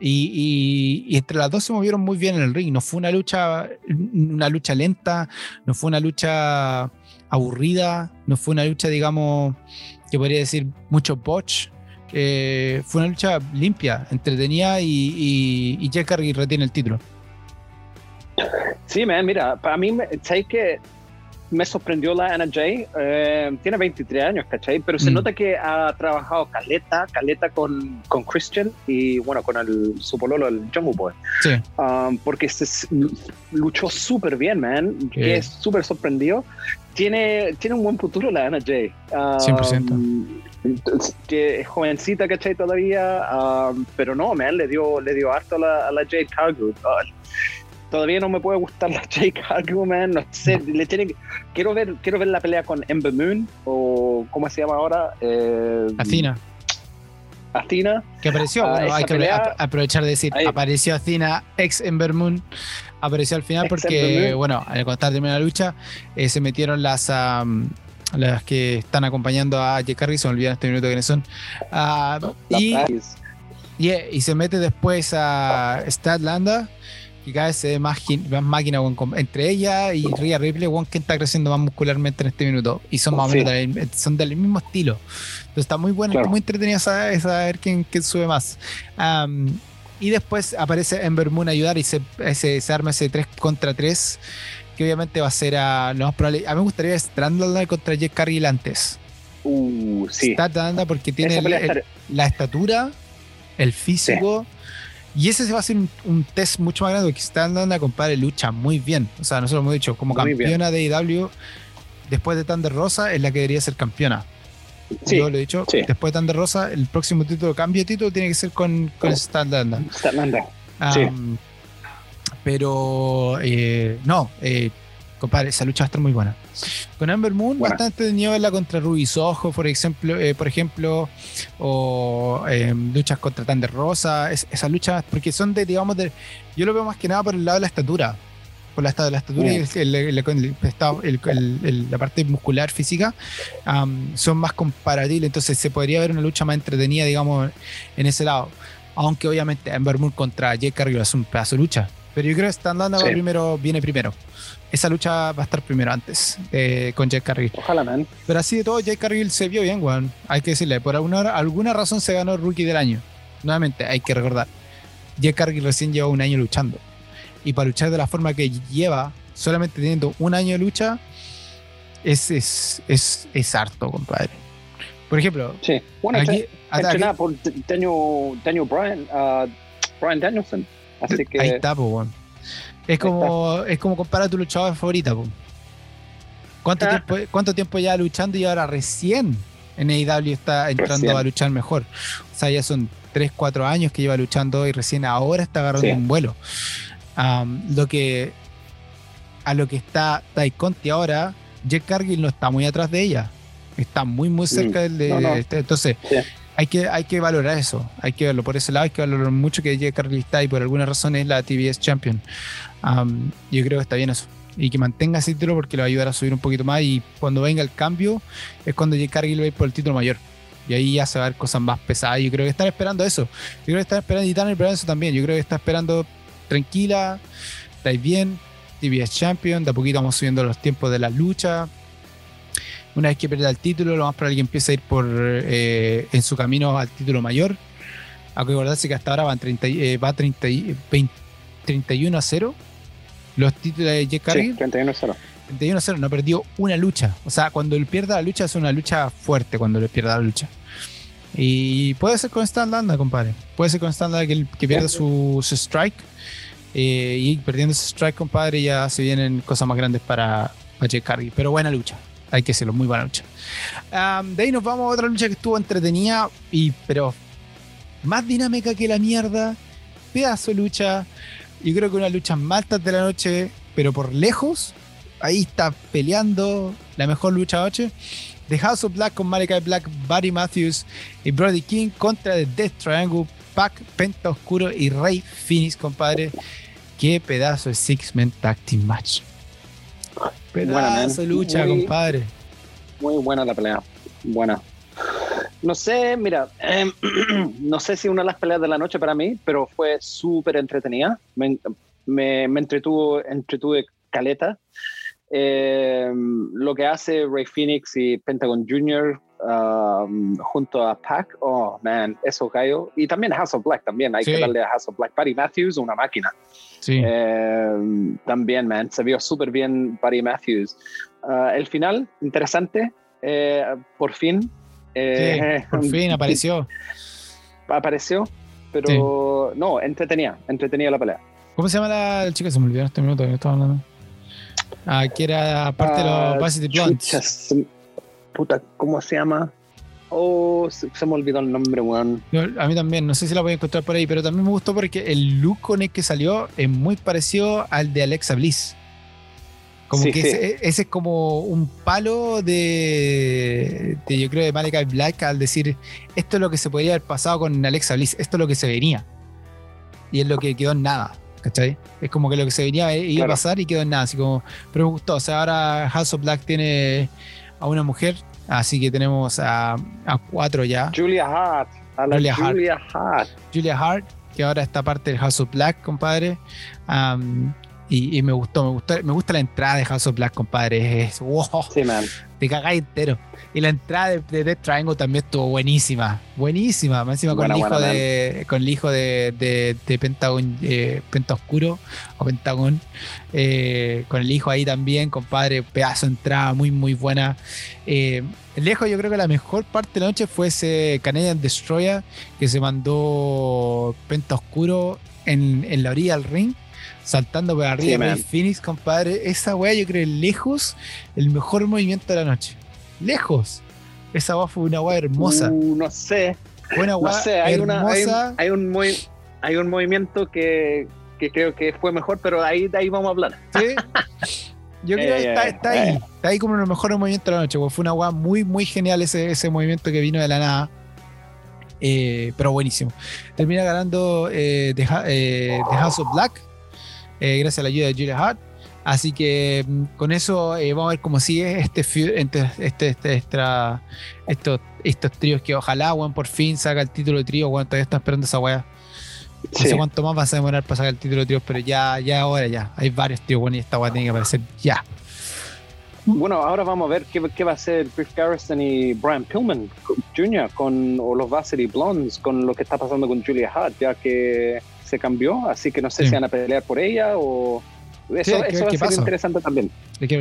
y, y, entre las dos se movieron muy bien en el ring. No fue una lucha, una lucha lenta, no fue una lucha aburrida, no fue una lucha, digamos, que podría decir mucho botch. fue una lucha limpia, entretenida y, y, Jack Cargill retiene el título. Sí, man, mira, para mí, ¿sabes que me sorprendió la Anna Jay. Eh, tiene 23 años, ¿cachai? Pero se mm. nota que ha trabajado caleta, caleta con, con Christian y bueno, con el, su pololo, el Jungle Boy. Sí. Um, porque se, luchó súper bien, man. Que es súper sorprendido tiene, tiene un buen futuro la Anna Jay. 100%. Um, que es jovencita, ¿cachai? Todavía, um, pero no, man, le dio, le dio harto a la, a la Jade Cargill. todavía no me puede gustar la *laughs* Jade Cargill, man. No sé, le tiene quiero ver, quiero ver la pelea con Ember Moon o ¿cómo se llama ahora? Eh, Athena. Athena. Que apareció, ah, hay que aprovechar de decir, apareció Athena, ex Ember Moon apareció al final porque, bueno, al contar de la lucha, eh, se metieron las, las que están acompañando a se me olvidan este minuto quiénes son. Ah, y, y se mete después a Landa que cada vez se ve más, máquina entre ella y Rhea Ripley, Juan que está creciendo más muscularmente en este minuto y son más o menos del, son del mismo estilo. Entonces está muy bueno, muy entretenido saber, saber quién, quién, sube más. Y después aparece Ember Moon a ayudar y se, se, arma ese 3 contra 3, que obviamente va a ser a lo más probable. A mí me gustaría Strandland contra Jack Cargill antes. Uh, sí. Está porque tiene la estatura, el físico. Y ese se va a ser un, test mucho más grande porque Strandland, compadre, lucha muy bien. O sea, nosotros hemos dicho, como campeona de IW, después de Thunder Rosa, es la que debería ser campeona. Yo lo he dicho. Después de Thunder Rosa, el próximo título, cambio de título, tiene que ser con, con Standard. Pero eh, no, eh, compadre, esa lucha va a estar muy buena. Con Amber Moon, bastante de verla contra Ruby Soho, por ejemplo, eh, por ejemplo o luchas contra Thunder Rosa, esas luchas, porque son de, digamos, de, yo lo veo más que nada por el lado de la estatura por la, la estatura y la parte muscular física son más comparables, entonces se podría ver una lucha más entretenida, digamos, en ese lado. Aunque obviamente Ember Moon contra Jake Cargill es un pedazo de lucha, Pero yo creo que Stan Landa va primero, viene primero. Esa lucha va a estar primero antes eh, con Jake Cargill. Ojalá, man. Pero así de todo, Jake Cargill se vio bien, weón. Hay que decirle, por alguna, alguna razón se ganó Rookie del año. Nuevamente, hay que recordar. Jake Cargill recién lleva un año luchando. Y para luchar de la forma que lleva, solamente teniendo un año de lucha, es, es, es, es harto, compadre. Por ejemplo, sí. bueno, aquí, entrenada por Daniel, Daniel Bryan, uh, Brian Danielson. Así que... Ahí está, pues, bueno. Es como, es como comparar a tu luchador favorita. ¿Cuánto, ah. tiempo, ¿Cuánto tiempo ya luchando y ahora recién en AEW está entrando a luchar mejor? O sea, ya son 3, 4 años que lleva luchando y recién ahora está agarrando un vuelo. Lo que a lo que está Tai Conti ahora, Jack Cargill no está muy atrás de ella. Está muy, muy cerca mm. del de. Este, entonces, hay, que, hay que valorar eso. Hay que verlo. Por ese lado, hay que valorar mucho que Jack Cargill está y por alguna razón es la TBS Champion. yo creo que está bien eso. Y que mantenga ese título porque le va a ayudar a subir un poquito más. Y cuando venga el cambio, es cuando Jack Cargill va a ir por el título mayor. Y ahí ya se va a ver cosas más pesadas. Yo creo que están esperando eso. Yo creo que están esperando y están esperando eso también. Yo creo que está esperando tranquila, estáis bien, TBS Champion, de a poquito vamos subiendo los tiempos de la lucha. Una vez que pierda el título, lo más probable que empiece a ir por eh, en su camino al título mayor. Hay que acordarse que hasta ahora van 30, eh, va 30, 31 a 0. Los títulos de Jack Cargill. 31 a 0. 31 a 0, no perdió una lucha. O sea, cuando él pierda la lucha es una lucha fuerte cuando le pierda la lucha. Y puede ser con Stan Landa, compadre. Puede ser con Stan Landa que, pierda su, strike eh, y perdiendo ese strike, compadre, ya se vienen cosas más grandes para, Jake Cargill. Pero buena lucha, hay que decirlo, muy buena lucha. de ahí nos vamos a otra lucha que estuvo entretenida, y, pero más dinámica que la mierda. Pedazo de lucha. Yo creo que una lucha más de la noche, pero por lejos. Ahí está peleando la mejor lucha de noche. The House of Black con Malachi Black, Buddy Matthews y Brody King contra The Death Triangle, Pac, Penta Oscuro y Rey Phoenix, compadre. Qué pedazo de Six Men Tag Team Match. Pedazo de lucha, compadre. Muy buena la pelea. Buena. No sé, mira, em, *clears throat* no sé si una de las peleas de la noche para mí, pero fue súper entretenida. Me, me, entretuvo, entretuve caleta. Em, lo que hace Ray Phoenix y Pentagon Jr. Um, junto a Pac, oh man, eso cayó. Y también House of Black, también hay que darle a House of Black. Patty Matthews, una máquina. Sí. Eh, también, man, se vio súper bien Patty Matthews. Uh, el final, interesante, eh, por fin. Eh, *laughs* por fin apareció. *laughs* apareció, pero no, entretenía, entretenía la pelea. ¿Cómo se llama la chica? Se me olvidó en este minuto que estaba hablando. Ah, que era parte de los uh, Varsity Blondes puta, ¿cómo se llama? Oh, se, me olvidó el nombre, weón. a mí también, no sé si la voy a encontrar por ahí, pero también me gustó porque el look con el que salió es muy parecido al de Alexa Bliss. Como que Ese, es como un palo de, yo creo, de Malachi Black al decir, esto es lo que se podría haber pasado con Alexa Bliss, esto es lo que se venía. Y es lo que quedó en nada, ¿cachai? Es como que lo que se venía iba a pasar y quedó en nada, así como, pero me gustó, o sea, ahora House of Black tiene a una mujer Así que tenemos a, cuatro ya. Julia Hart. A la Julia, Hart. Julia Hart, que ahora está parte del House of Black, compadre. Y, me gustó, me gustó, me gusta la entrada de House of Black, compadre. Es wow. Sí, man. Te cagáis entero. Y la entrada de, Death Triangle también estuvo buenísima. Buenísima. Encima con, el hijo de, con el hijo de, de, Pentagon, eh, Oscuro o Pentagon. Eh, con el hijo ahí también, compadre. Pedazo de entrada muy, muy buena. Eh, lejos, yo creo que la mejor parte de la noche fue ese Canadian Destroyer que se mandó Penta Oscuro en, en la orilla del ring saltando por arriba sí, Phoenix, compadre. Esa weá, yo creo, lejos, el mejor movimiento de la noche. Lejos. Esa weá fue una weá hermosa. Uh, no sé. Buena weá no sé, hay hermosa. hay, un, muy, hay un movimiento que, que, creo que fue mejor, pero ahí, ahí vamos a hablar. Sí. Yo creo que *laughs* está, está ahí. Está ahí como uno de los mejores movimientos de la noche. Fue una weá muy, muy genial ese, ese movimiento que vino de la nada. Eh, pero buenísimo. Termina ganando eh, The, eh, The, House of Black eh, gracias a la ayuda de Julia Hart. Así que mm, con eso eh, vamos a ver cómo sigue este, este, este, este estos, estos tríos que ojalá, weón, por fin saca el título de trío, weón, todavía está esperando esa weá. No sé cuánto más vas a demorar para sacar el título de tríos, pero ya, ya ahora ya. Hay varios bueno, y esta guay tiene que aparecer ya. Bueno, ahora vamos a ver qué, qué va a hacer Griff Garrison y Brian Pillman Jr. con o los Varsity Blondes con lo que está pasando con Julia Hart, ya que se cambió, así que no sé si van a pelear por ella o eso, eso va a ser interesante también. Eso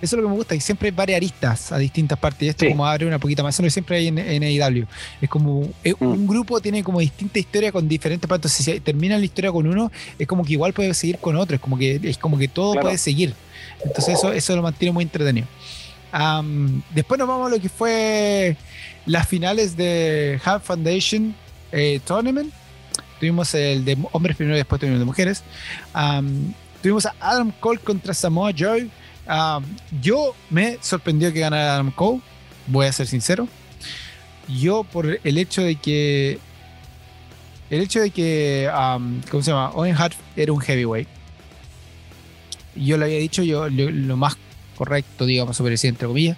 es lo que me gusta, que siempre hay varias aristas a distintas partes. Y esto como abre una poquita más. Eso lo siempre hay en, en AEW. Es como mm. un grupo tiene como distinta historia con diferentes partes. Si termina la historia con uno, es como que igual puede seguir con otro. Es como que, es como que todo puede seguir. Entonces eso, eso lo mantiene muy entretenido. después nos vamos a lo que fue las finales de Half Foundation eh, Tournament. Tuvimos el de hombres primero y después tuvimos el de mujeres. Tuvimos a Adam Cole contra Samoa Joe. Yo me sorprendió que ganara Adam Cole, voy a ser sincero. Yo por el hecho de que el hecho de que ¿cómo se llama? Owen Hart era un heavyweight. Yo lo había dicho, yo lo, más correcto, digamos, sobre decir entre comillas,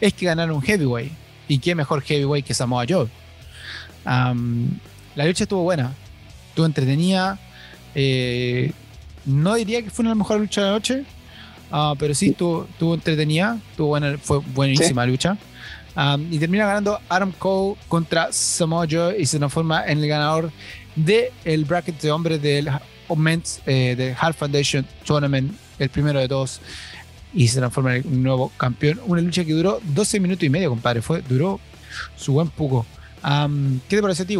es que ganara un heavyweight. Y qué mejor heavyweight que Samoa Joe. la lucha estuvo buena, estuvo entretenida. Eh, no diría que fue una mejor lucha de la noche, ah, pero sí estuvo, entretenida, tuvo buena, fue buenísima lucha. y termina ganando Adam Cole contra Samoa Joe y se transforma en el ganador del el bracket de hombres del Men's eh, de Hard Foundation Tournament, el primero de todos, y se transforma en un nuevo campeón. Una lucha que duró 12 minutos y medio, compadre. Fue, duró su buen poco. ¿Qué te parece a ti,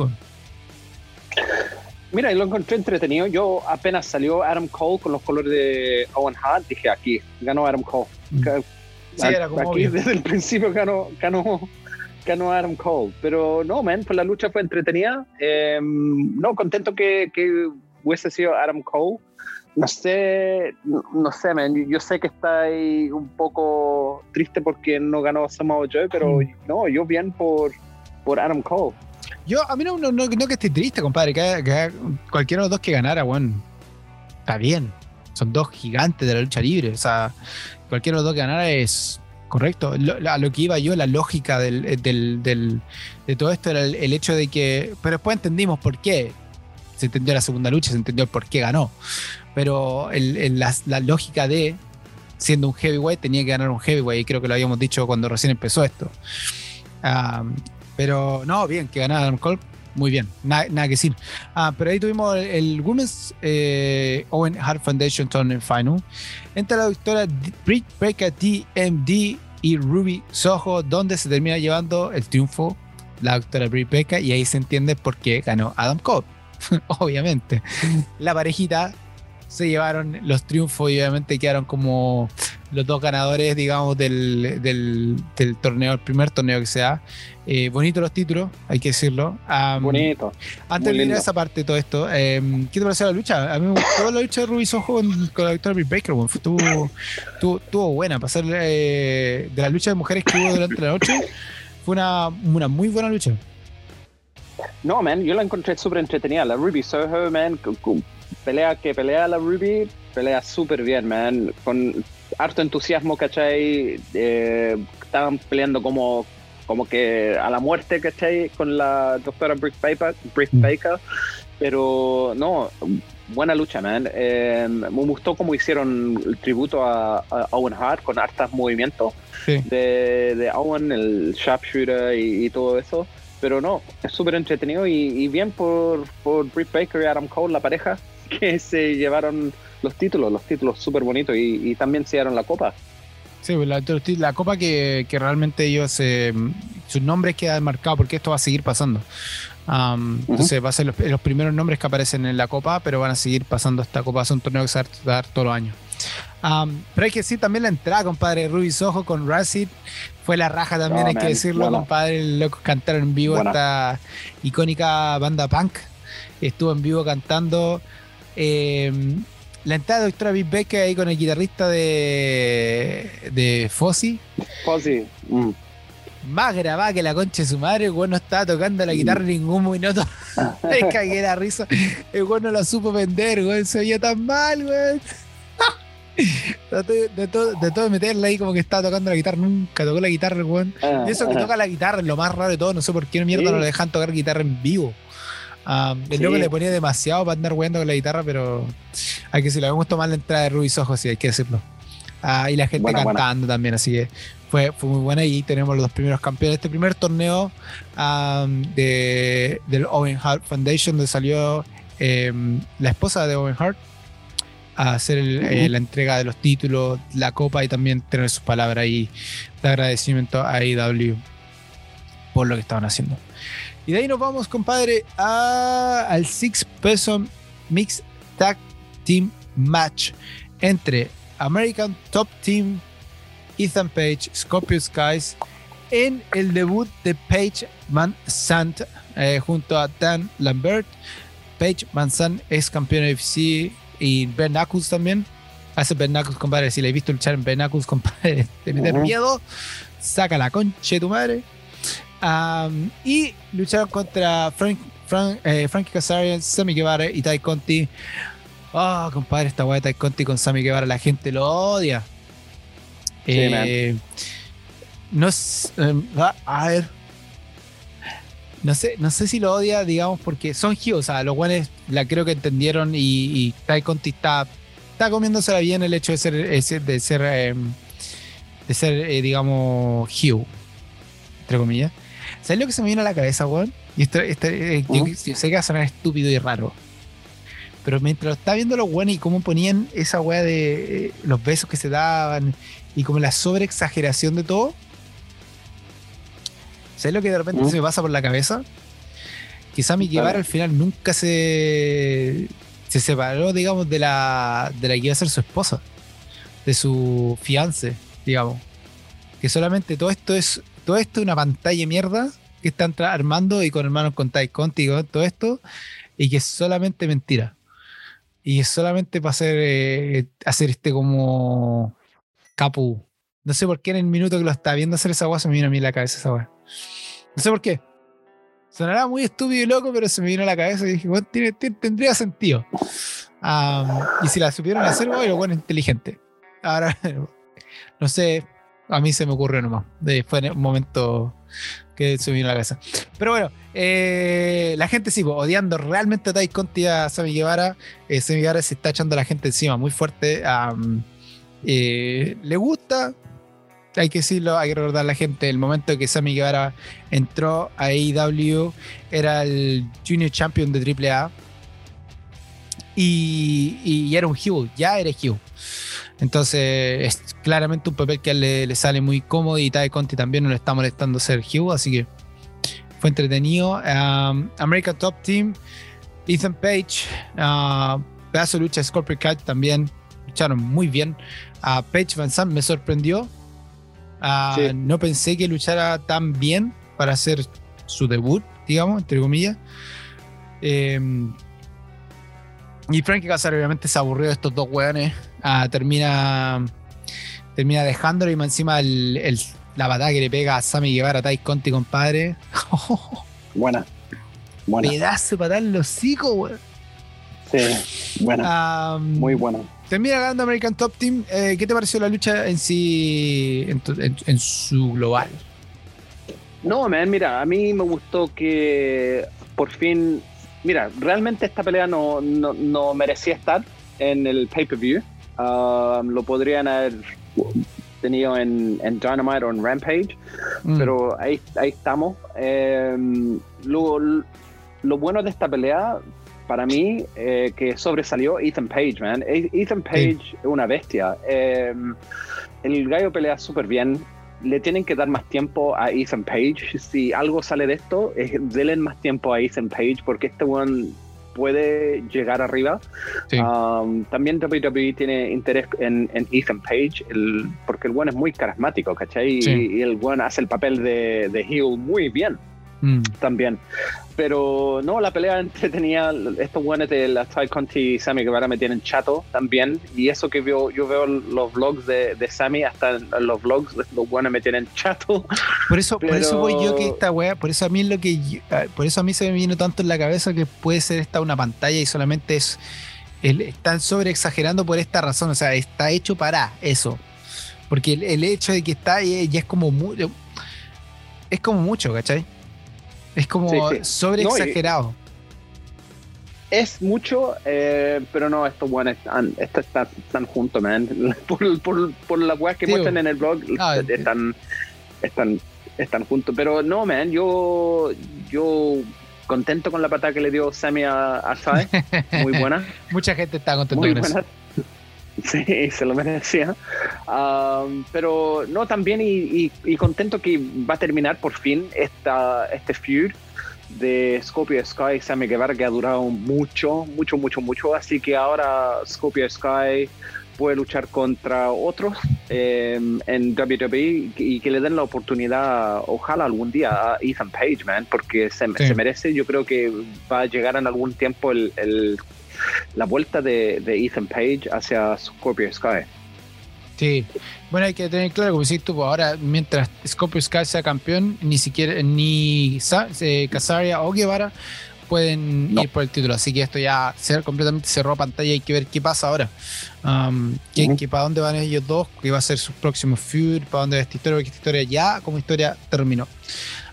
Mira, lo encontré entretenido. Yo apenas salió Adam Cole con los colores de Owen Hart, dije aquí, ganó Adam Cole. Mm. Sí, era como aquí desde el principio ganó, ganó, ganó Adam Cole. Pero no, man, pues la lucha fue entretenida. Em, no, contento que, que, hubiese sido Adam Cole. No sé, no, sé, man. Yo sé que está ahí un poco triste porque no ganó Samoa Joe, pero mm. no, yo bien por, por Adam Cole. Yo, a mí no, no, no, que esté triste, compadre, cualquiera de los dos que ganara, bueno, está bien. Son dos gigantes de la lucha libre. O sea, cualquiera de los dos que ganara es correcto. a lo que iba yo, la lógica del, de todo esto era el, hecho de que. Pero después entendimos por qué. Se entendió la segunda lucha, se entendió por qué ganó. Pero el, la, la, lógica de siendo un heavyweight tenía que ganar un heavyweight. Y creo que lo habíamos dicho cuando recién empezó esto. Ah, pero no, bien, que ganara Adam Cole, muy bien, nada, que decir. Ah, pero ahí tuvimos el, Women's eh, Owen Hart Foundation Tournament Final. Entre la doctora Britt Baker DMD y Ruby Soho, donde se termina llevando el triunfo la doctora Britt Baker y ahí se entiende por qué ganó Adam Cole. *laughs* obviamente. La parejita se llevaron los triunfos y obviamente quedaron como los dos ganadores, digamos, del, del, torneo, el primer torneo que sea. Eh, bonito los títulos, hay que decirlo. Bonito. Antes de ir a esa parte de todo esto, em, ¿qué te pareció la lucha? A mí me gustó la lucha de Ruby Soho con, la victoria de Baker. estuvo, buena. Pasar eh, de la lucha de mujeres que hubo durante la noche, fue una, una muy buena lucha. No, man, yo la encontré súper entretenida. La Ruby Soho, man, pelea que pelea la Ruby, pelea súper bien, man. Con harto entusiasmo, ¿cachai? Eh, estaban peleando como, como que a la muerte, ¿cachai? Con la doctora Brick Baker, mm. Baker. Pero no, buena lucha, man. Eh, me gustó cómo hicieron el tributo a, Owen Hart con hartos movimientos de, de, Owen, el sharpshooter y, y todo eso. Pero no, es súper entretenido y, bien por, por Britt Baker y Adam Cole, la pareja, *laughs* que se llevaron los títulos, los títulos súper bonitos y, también se dieron la copa. Sí, pues, la, copa que, realmente ellos, eh, sus nombres quedan marcados porque esto va a seguir pasando. Entonces va a ser los, primeros nombres que aparecen en la copa, pero van a seguir pasando esta copa. Es un torneo que se va a dar todos los años. pero hay que decir también la entrada, compadre. Ruby Soho con Racid fue la raja también, hay que decirlo, compadre. Locos cantaron en vivo esta icónica banda punk. Estuvo en vivo cantando. Eh, la entrada de Doctora Big Becker ahí con el guitarrista de, de Fossi. Fossi. Mm. Más grabada que la concha de su madre, el güey no estaba tocando la guitarra en ningún minuto. Me cagué la risa. El güey no la supo vender, güey. Se oía tan mal, güey. *laughs* De, todo, de todo meterla ahí como que estaba tocando la guitarra, nunca tocó la guitarra, güey. Ah, y eso que ah. toca la guitarra es lo más raro de todo, no sé por qué mierda no le dejan tocar guitarra en vivo. Um, el loco le ponía demasiado para andar jugando con la guitarra, pero hay que si le gustó más la entrada de Ruby Soho, sí, hay que decirlo. Ah, y la gente cantando también, así que fue, fue muy buena y tenemos los dos primeros campeones. Este primer torneo de, del Owen Hart Foundation, donde salió em, la esposa de Owen Hart a hacer eh, la entrega de los títulos, la copa y también tener sus palabras ahí de agradecimiento a AEW por lo que estaban haciendo. Y de ahí nos vamos, compadre, a, al Six Person Mixed Tag Team Match entre American Top Team Ethan Page, Scorpio Skies, en el debut de Page Van Sant eh, junto a Dan Lambert. Page Van Sant es campeón de FC y Ben también. Hace Ben compadre. Si le he visto luchar en Ben *laughs* compadre, te meter miedo. Saca la concha de tu madre. Y lucharon contra Frank, Frank, eh, Frankie Kazarian, Sammy Guevara y Tai Conti. Oh, compadre, esta weá de Tai Conti con Sammy Guevara, la gente lo odia. Eh, no sé, em, a ver. No sé, no sé si lo odia, digamos, porque son Hugh, o sea, los buenos la creo que entendieron y, y Tai Conti está, está comiéndosela bien el hecho de ser, de ser, em, de ser, eh, digamos, Hugh, entre comillas. ¿Sabes lo que se me viene a la cabeza, weón? Y esto, eh, yo, sé que va a sonar estúpido y raro. Pero mientras está viendo los buenos y cómo ponían esa weá de los besos que se daban y como la sobreexageración de todo. ¿Sabes lo que de repente se me pasa por la cabeza? Que Sammy Guevara al final nunca se, se separó, digamos, de la, de la que iba a ser su esposa, de su fiance, digamos. Que solamente todo esto es todo esto una pantalla mierda que están armando y con hermanos con Tai Conti y todo esto, y que es solamente mentira. Y es solamente para hacer, eh, hacer este como Capu. No sé por qué en el minuto que lo estaba viendo hacer esa weá se me vino a mí la cabeza esa weá. No sé por qué. Sonará muy estúpido y loco, pero se me vino a la cabeza y dije, bueno, tendría sentido. y si la supieron hacer, bueno, bueno, inteligente. Ahora, *laughs* no sé, a mí se me ocurrió nomás. Fue un momento que se vino a la cabeza. Pero bueno, eh, la gente sí, odiando realmente a Tai Conti a Sammy Guevara. Eh, Sammy Guevara se está echando a la gente encima muy fuerte. Eh, le gusta, hay que decirlo, hay que recordar a la gente, el momento que Sammy Guevara entró a AEW era el Junior Champion de AAA y, y era un heel, ya era heel. Entonces es claramente un papel que le, le sale muy cómodo y Tai Conti también no le está molestando ser heel, así que fue entretenido. Um, American Top Team, Ethan Page, uh, pedazo de lucha Scorpio Cat también lucharon muy bien. A Page Van Zandt me sorprendió. No pensé que luchara tan bien para hacer su debut, digamos, entre comillas. Em, y Frankie Casar obviamente se aburrió de estos dos weones. Ah, termina, termina dejándolo y encima la batalla que le pega a Sammy Guevara a Tai Conti, compadre. *laughs* buena. buena. Pedazo de patada en los hocico, weón. Sí, buena. muy buena. Termina ganando American Top Team. Eh, ¿Qué te pareció la lucha en sí, en, su global? No, mira, a mí me gustó que por fin. Mira, realmente esta pelea no, no, merecía estar en el pay-per-view. Um, lo podrían haber tenido en, en Dynamite o en Rampage, mm. pero ahí, ahí estamos. Em, lo, lo bueno de esta pelea para mí, eh, que sobresalió Ethan Page, man. E-, Ethan Page es una bestia. Em, el gallo pelea súper bien. Le tienen que dar más tiempo a Ethan Page. Si algo sale de esto, es, denle más tiempo a Ethan Page porque este one puede llegar arriba. Um, también WWE tiene interés en, Ethan Page porque el one es muy carismático, ¿cachai? Y, el one hace el papel de, de heel muy bien. Mm. También. Pero no, la pelea *laughs* entretenía. Estos buenos de la Ty Conti y Sammy Guevara me tienen chato también. Y eso que veo, yo veo los vlogs de, de Sammy, hasta los vlogs, los buenos me tienen chato. Por eso, por eso voy yo que esta wea, por eso a mí lo que ah, por eso a mí se me vino tanto en la cabeza que puede ser esta una pantalla y solamente es. están sobre exagerando por esta razón. O sea, está hecho para eso. Porque el, hecho de que está ya es como es como mucho, ¿cachai? Es como sobre exagerado. es mucho, eh, pero no, estos buenos están, están, juntos, man. *laughs* Por, por, por las weas que muestran en el blog, ah, están, están, están juntos. Pero no, man, yo, yo contento con la patada que le dio Sammy a, a *laughs* Muy buena. Mucha gente está contenta con eso. *laughs* Sí, se lo merecía. pero no, también y, y, contento que va a terminar por fin esta, este feud de Scorpio Sky y Sammy Guevara que ha durado mucho, mucho, mucho, mucho. Así que ahora Scorpio Sky puede luchar contra otros em, en WWE y que le den la oportunidad, ojalá algún día, a Ethan Page, man, porque se, se merece. Yo creo que va a llegar en algún tiempo el, el la vuelta de, de, Ethan Page hacia Scorpio Sky. Sí, bueno, hay que tener claro, como decís tú, pues, ahora mientras Scorpio Sky sea campeón, ni siquiera ni eh, Casaria o Guevara pueden ir por el título. Así que esto ya se, completamente cerró pantalla. Hay que ver qué pasa ahora. Um, para dónde van ellos dos, qué va a ser su próximo feud, para dónde va esta historia, porque esta historia ya como historia terminó.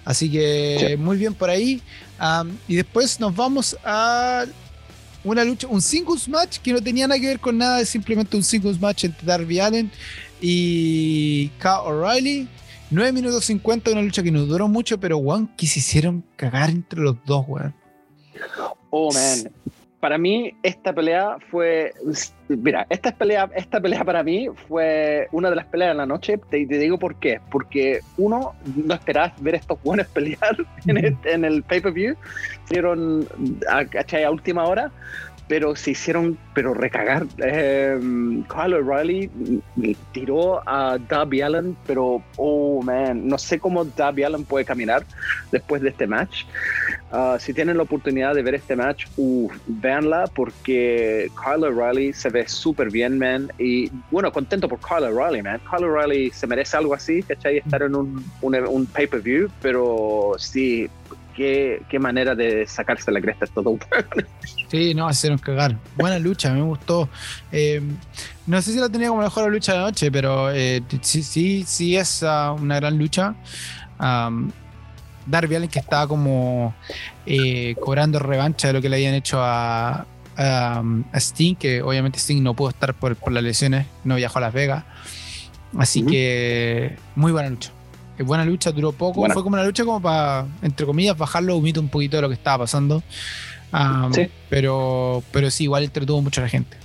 Así que muy bien por ahí. Um, y después nos vamos a una lucha, un singles match que no tenía nada que ver con nada, es simplemente un singles match entre Darby Allen y Kyle O'Reilly. 9 minutos 50, una lucha que no duró mucho, pero weón, que se hicieron cagar entre los dos, weón. Oh, man. Para mí, esta pelea fue. Mira, esta pelea, esta pelea para mí fue una de las peleas de la noche. Te, digo por qué. Porque, uno, no esperabas ver estos buenos pelear *laughs* en el, en el pay-per-view. Hicieron a, a última hora pero se hicieron pero recagar. Eh, Kyle O'Reilly tiró a Darby Allen, pero oh man, no sé cómo Darby Allen puede caminar después de este match. Ah, si tienen la oportunidad de ver este match, uh, véanla porque Kyle O'Reilly se ve súper bien, man. Y bueno, contento por Kyle O'Reilly, man. Kyle O'Reilly se merece algo así, ¿cachai? Estar en un, un, un pay-per-view, pero sí, qué, qué manera de sacarse la cresta estos dos Sí, no, hicieron cagar. Buena lucha, me gustó. Eh, no sé si la tenía como mejor lucha de la noche, pero eh, sí, sí, sí es uh, una gran lucha. Um, Darby Allen que estaba como eh, cobrando revancha de lo que le habían hecho a, a, Sting, que obviamente Sting no pudo estar por, por las lesiones, no viajó a Las Vegas. Así que muy buena lucha buena lucha, duró poco. Fue como una lucha como para, entre comillas, bajar los humitos un poquito de lo que estaba pasando. Pero, pero sí, igual entretuvo mucho a la gente.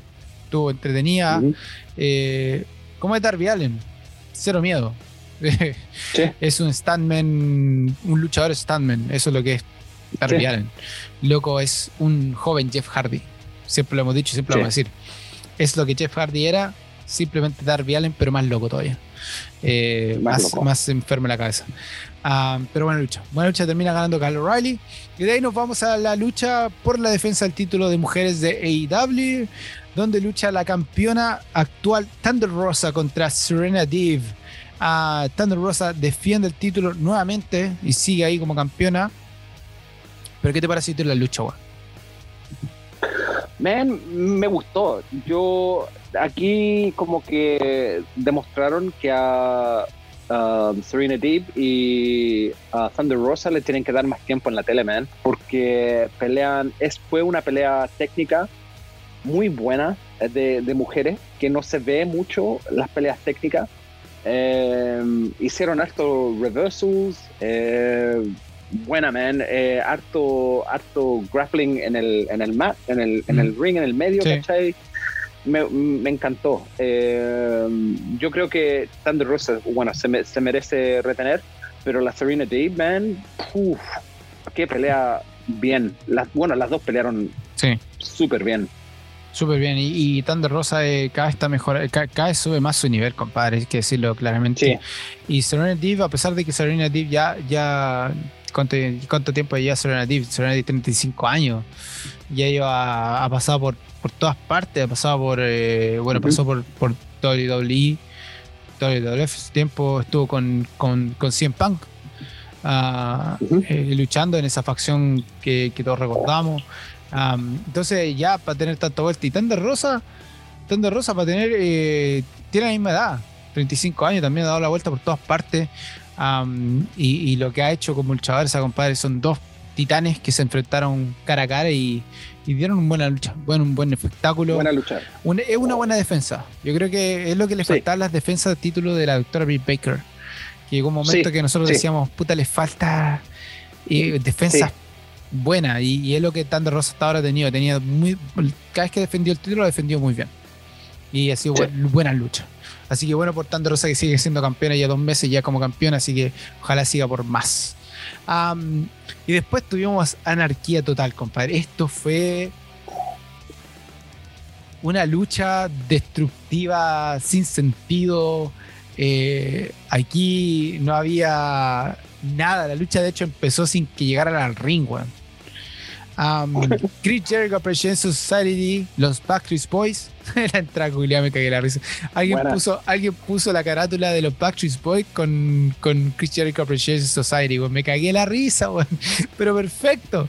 Estuvo entretenida. Eh, ¿Cómo es Darby Allen? Cero miedo. *laughs* Es un standman, un luchador standman. Eso es lo que es Darby Allen. Loco, es un joven Jeff Hardy. Siempre lo hemos dicho y siempre lo vamos a decir. Es lo que Jeff Hardy era, simplemente Darby Allen, pero más loco todavía. Eh, más, más, enfermo en la cabeza. Ah, pero buena lucha. Buena lucha termina ganando Kyle O'Reilly. Y de ahí nos vamos a la lucha por la defensa del título de mujeres de AEW, donde lucha la campeona actual Thunder Rosa contra Serena Dev. Uh, Thunder Rosa defiende el título nuevamente y sigue ahí como campeona. Pero ¿qué te parece la lucha, me gustó. Yo aquí como que demostraron que a Serena Deep y a Thunder Rosa le tienen que dar más tiempo en la tele, man, porque pelean, es, fue una pelea técnica muy buena de, mujeres, que no se ve mucho las peleas técnicas. Eh, hicieron harto reversals, eh, buena, man. Eh, harto, harto grappling en el, en el mat, en el, en el ring, en el medio, ¿cachai? Me, me, encantó. Eh, yo creo que Thunder Rosa, bueno, se, se merece retener, pero la Serena Deeb, man, uff, qué pelea bien. Las, bueno, las dos pelearon súper bien. Súper bien, y, Thunder Rosa eh, cada vez está mejor, cada, vez sube más su nivel, compadre, hay que decirlo claramente. Y Serena Deeb, a pesar de que Serena Deeb ya, ya ¿Cuánto, cuánto tiempo lleva? Serena Deep 35 años. Ya iba, ha, pasado por, por todas partes, ha pasado por, eh, bueno, pasó por, por WWE, WWF, ese tiempo estuvo con, con, con CM Punk, ah, eh, luchando en esa facción que, que todos recordamos. entonces ya para tener tanta vuelta y de Rosa, de Rosa para tener, eh, tiene la misma edad, 35 años, también ha dado la vuelta por todas partes y, lo que ha hecho como luchador esa compadre son dos titanes que se enfrentaron cara a cara y, dieron una buena lucha, bueno, un buen espectáculo. Buena lucha. es una buena defensa. Yo creo que es lo que le faltaba las defensas de título de la doctora Britt Baker. Que llegó un momento que nosotros decíamos, puta, le falta eh, defensa buena. Y, es lo que Thunder Rosa hasta ahora ha tenido. Tenía muy, cada vez que defendió el título, lo defendió muy bien. Y ha sido buena lucha. Así que bueno por Thunder Rosa que sigue siendo campeona ya dos meses ya como campeona, así que ojalá siga por más y después tuvimos anarquía total, compadre. Esto fue una lucha destructiva sin sentido. Eh, aquí no había nada. La lucha, de hecho, empezó sin que llegaran al ring, Um, *laughs* Chris Jericho Appreciation Society, los Backstreet Boys. *laughs* la entrada me cagué la risa. Alguien puso, alguien puso la carátula de los Backstreet Boys con, con Chris Jericho Appreciation Society, Me cagué la risa, *laughs* Pero perfecto.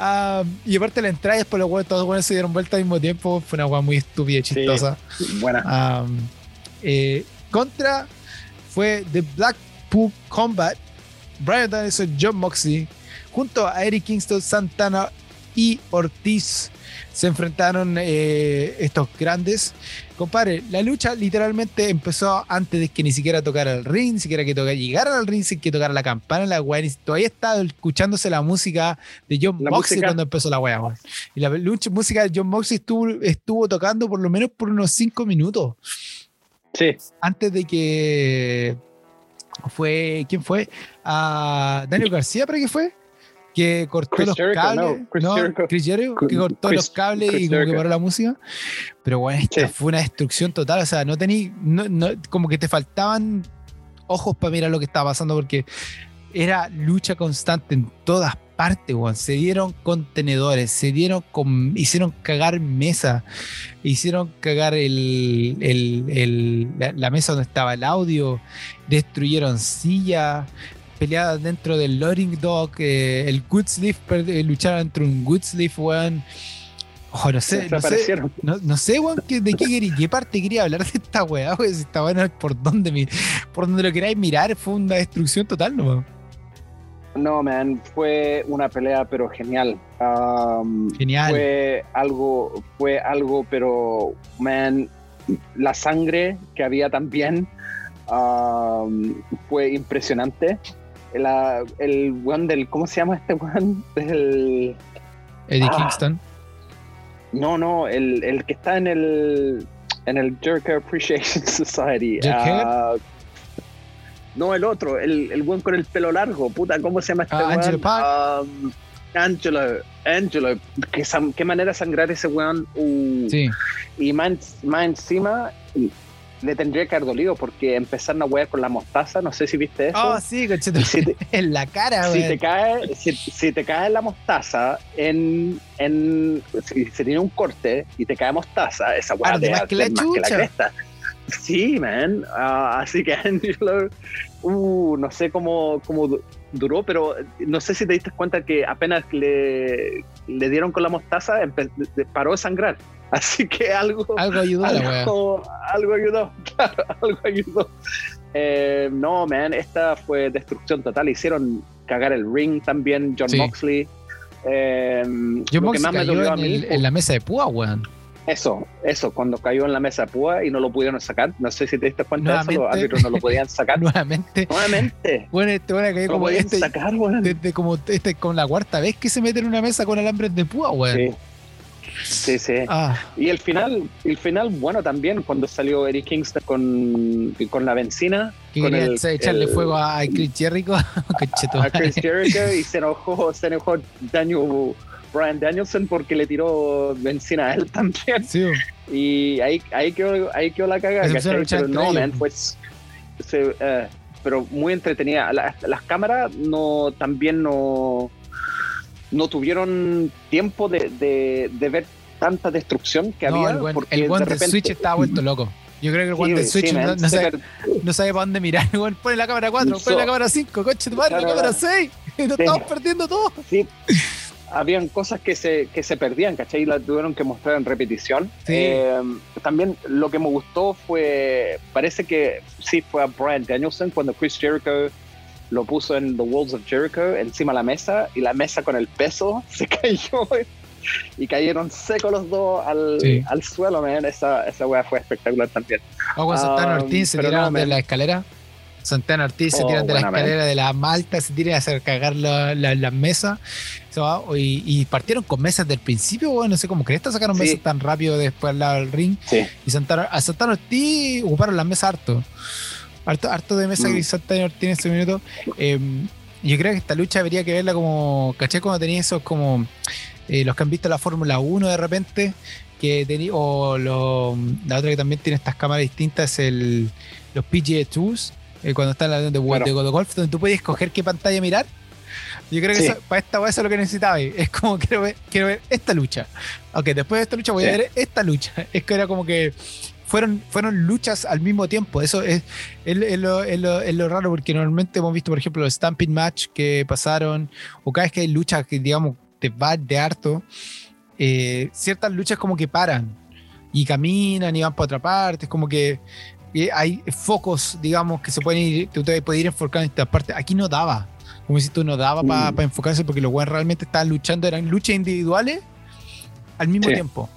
Um, y aparte la entrada y después los todos bueno, se dieron vuelta al mismo tiempo. Fue una weá muy estúpida y chistosa. buena. Um, eh, contra fue The Blackpool Combat. Brian Danielson, John Moxley, junto a Eric Kingston, Santana y Ortiz se enfrentaron eh, estos grandes. Compadre, la lucha literalmente empezó antes de que ni siquiera tocara el ring, ni siquiera que tocara, llegara al ring, sin que tocara la campana, la weá. Todavía estaba escuchándose la música de John Moxley cuando empezó la weá. Y la lucha, música de John Moxley estuvo, estuvo tocando por lo menos por unos 5 minutos. Sí. Antes de que fue, ¿quién fue? ¿A Daniel García, para qué fue? Que cortó los cables. No, Chris, Jericho, que cortó los cables y como que paró la música. Pero bueno, esta fue una destrucción total. O sea, no tení, no, como que te faltaban ojos para mirar lo que estaba pasando porque era lucha constante en todas partes, weón. Se dieron contenedores, se dieron con, hicieron cagar mesa, hicieron cagar el, el, la, la, mesa donde estaba el audio, destruyeron silla, peleadas dentro del Loading Dog, eh, el Good Sleep, eh, luchar entre un Good Sleep, weón. Oh, no sé, no sé, no, sé, weón, de qué, *laughs* quería, qué parte quería hablar de esta weá, weón. Si está bueno por donde, por donde lo queráis mirar, fue una destrucción total, ¿no? No, man, fue una pelea, pero genial. genial. Fue algo, fue algo, pero, man, la sangre que había también fue impresionante el weón del. ¿Cómo se llama este weón? *laughs* Eddie ah. Kingston. No, no, el, el, que está en el. En el Jerk Appreciation *laughs* Society. Uh, no, el otro, el, el weón con el pelo largo. Puta, ¿cómo se llama este uh, Angelo um, Angelo, Angelo, qué, qué manera de sangrar ese weón. Uh, sí. Y más, más encima, le tendría que haber dolido porque empezaron a huear con la mostaza, no sé si viste eso. Oh, sí, *laughs* en la cara, si te cae si, te cae la mostaza en, en si, tiene un corte y te cae mostaza, esa hueá te más, que la, más que la cresta. Sí, man. Ah, así que *laughs* uh, no sé cómo, cómo duró, pero no sé si te diste cuenta que apenas le, le dieron con la mostaza, paró de sangrar. *laughs* Así que algo. Algo ayudó, algo, algo ayudó, *laughs* claro, algo ayudó. Eh, no, man, esta fue destrucción total. Hicieron cagar el ring también, John Moxley. Eh, John Moxley cayó en, la mesa de púa, weón. Eso, eso, cuando cayó en la mesa de púa y no lo pudieron sacar. No sé si te diste cuenta de eso, los árbitros no lo podían *laughs* sacar. Nuevamente. Nuevamente. Bueno, este bueno, cayó como este. Sacar, desde como este con la cuarta vez que se mete en una mesa con alambres de púa, weón. Sí. Sí, sí. Ah. Y el final, el final, bueno, también cuando salió Eric Kingston con, con la benzina. Que quería echarle fuego a Chris Jericho. *laughs* a Chris Jericho y se enojó, se enojó Daniel, Brian Danielson porque le tiró benzina a él también. Sí. Y ahí, ahí, quedó, ahí quedó la cagada. Pero no, man, pues. Pero muy entretenida. las cámaras no también no no tuvieron tiempo de, de, ver tanta destrucción que había. El, porque el de Switch estaba vuelto loco. Yo creo que el one de Switch no, sabe, no, sabe, para dónde mirar. pone la cámara 4, pone la cámara 5, coche tu madre, la cámara 6. *laughs* Nos estamos perdiendo todo. Sí. Habían cosas que se, que se perdían, ¿cachai? Y las tuvieron que mostrar en repetición. Eh, también lo que me gustó fue, parece que sí fue a Brian Danielson cuando Chris Jericho lo puso en The Walls of Jericho encima de la mesa y la mesa con el peso *laughs* se cayó y cayeron secos los dos al, al suelo, man. Esa, esa wea fue espectacular también. O cuando Santana um, Ortiz se tiraron de la escalera. Santana Ortiz se oh, tiran de la escalera de la malta, se tiran a hacer cagar las la, mesas. Y, y, partieron con mesas del principio, bueno, no sé cómo crees, sacaron mesas tan rápido después al lado del ring. Y Santana, a Santana Ortiz ocuparon las mesas harto. Harto, harto de mesa que Santana Ortiz en minuto. Em, yo creo que esta lucha habría que verla como, caché cuando tenía esos como eh, los que han visto la Fórmula 1 de repente, que tenía, o la otra que también tiene estas cámaras distintas es el, los PGA Tours, eh, cuando están en la de, de, golf, donde tú puedes escoger qué pantalla mirar. Yo creo que para esta eso es lo que necesitaba. *laughs* Es como quiero ver, quiero ver esta lucha. Ok, después de esta lucha voy a ver esta lucha. *laughs* Es que era como que fueron, fueron luchas al mismo tiempo. Eso es, es, lo, es, lo, raro, porque normalmente hemos visto, por ejemplo, los Stamping Match que pasaron, o cada vez que hay luchas que, digamos, te va de harto, eh, ciertas luchas como que paran y caminan y van para otra parte, es como que eh, hay focos, digamos, que se pueden ir, tú te puedes ir enfocando en esta parte. Aquí no daba, como si tú no daba para mm. enfocarse porque los buenos realmente estaban luchando, eran luchas individuales al mismo tiempo.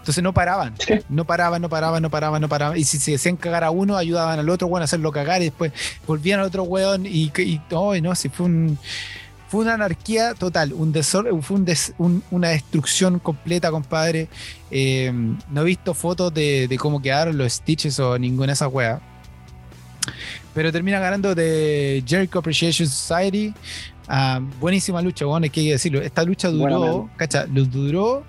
Entonces no paraban, no paraban, no paraban, no paraban, no paraban. Y si se hacían cagar a uno, ayudaban al otro, bueno, a hacerlo cagar y después volvían al otro weón y, y, no, si fue un fue una anarquía total, un desorden, fue una destrucción completa, compadre. Eh, no he visto fotos de, cómo quedaron los Stitches o ninguna de esas weas. Pero termina ganando de Jericho Appreciation Society. Ah, buenísima lucha, bueno, hay que decirlo. Esta lucha duró, cacha, duró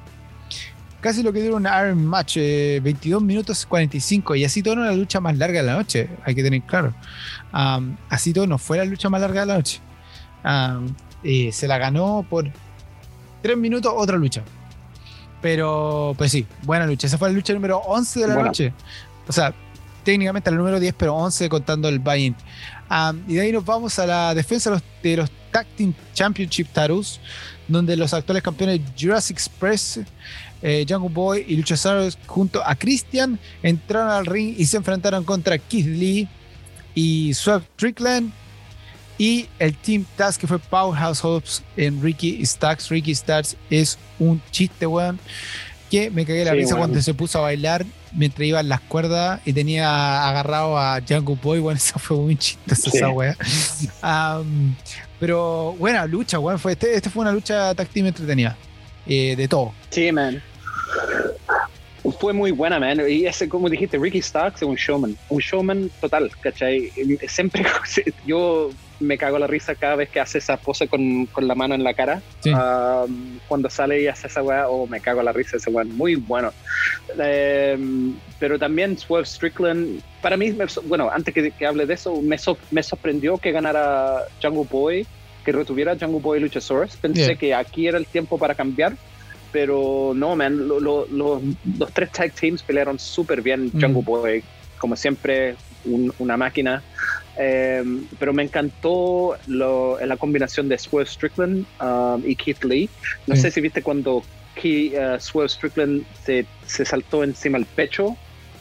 casi lo que duró un Iron Match, 22 eh, minutos 45. Y así todo no la lucha más larga de la noche, hay que tener claro. Así todo no fue la lucha más larga de la noche. Se la ganó por tres minutos otra lucha. Pero, pues sí, buena lucha. Esa fue la lucha número 11 de la noche. O sea, técnicamente la número 10, pero 11 contando el buy-in. y de ahí nos vamos a la defensa de los, de los Tag Team Championship Titles, donde los actuales campeones Jurassic Express, eh, Jungle Boy y Luchasaurus junto a Christian entraron al ring y se enfrentaron contra Keith Lee y Swap Strickland y el Team Task que fue Powerhouse Hopes en Ricky Stacks. Ricky Stacks es un chiste, weón. Que me cagué la risa cuando se puso a bailar mientras iba en las cuerdas y tenía agarrado a Jungle Boy. Bueno, *laughs* eso fue muy chistoso esa weá. *laughs* pero buena lucha, weón. Fue, este, este, fue una lucha team entretenida. Eh, de todo. Sí, man. Fue muy buena, man. Y ese, como dijiste, Ricky Starks es un showman. Un showman total, ¿cachai? Siempre *laughs* yo me cago la risa cada vez que hace esa pose con, con la mano en la cara. cuando sale y hace esa weá, o oh, me cago la risa ese weá. Muy bueno. Em, pero también Swerve Strickland, para mí, bueno, antes que, que, hable de eso, me, me sorprendió que ganara Jungle Boy, que retuviera Jungle Boy y Luchasaurus. Pensé que aquí era el tiempo para cambiar pero no, man, los tres tag teams pelearon súper bien. Mm. Jungle Boy, como siempre, una máquina. Em, pero me encantó la combinación de Swerve Strickland um, y Keith Lee. No sé si viste cuando Keith, uh, Swerve Strickland se, se, saltó encima el pecho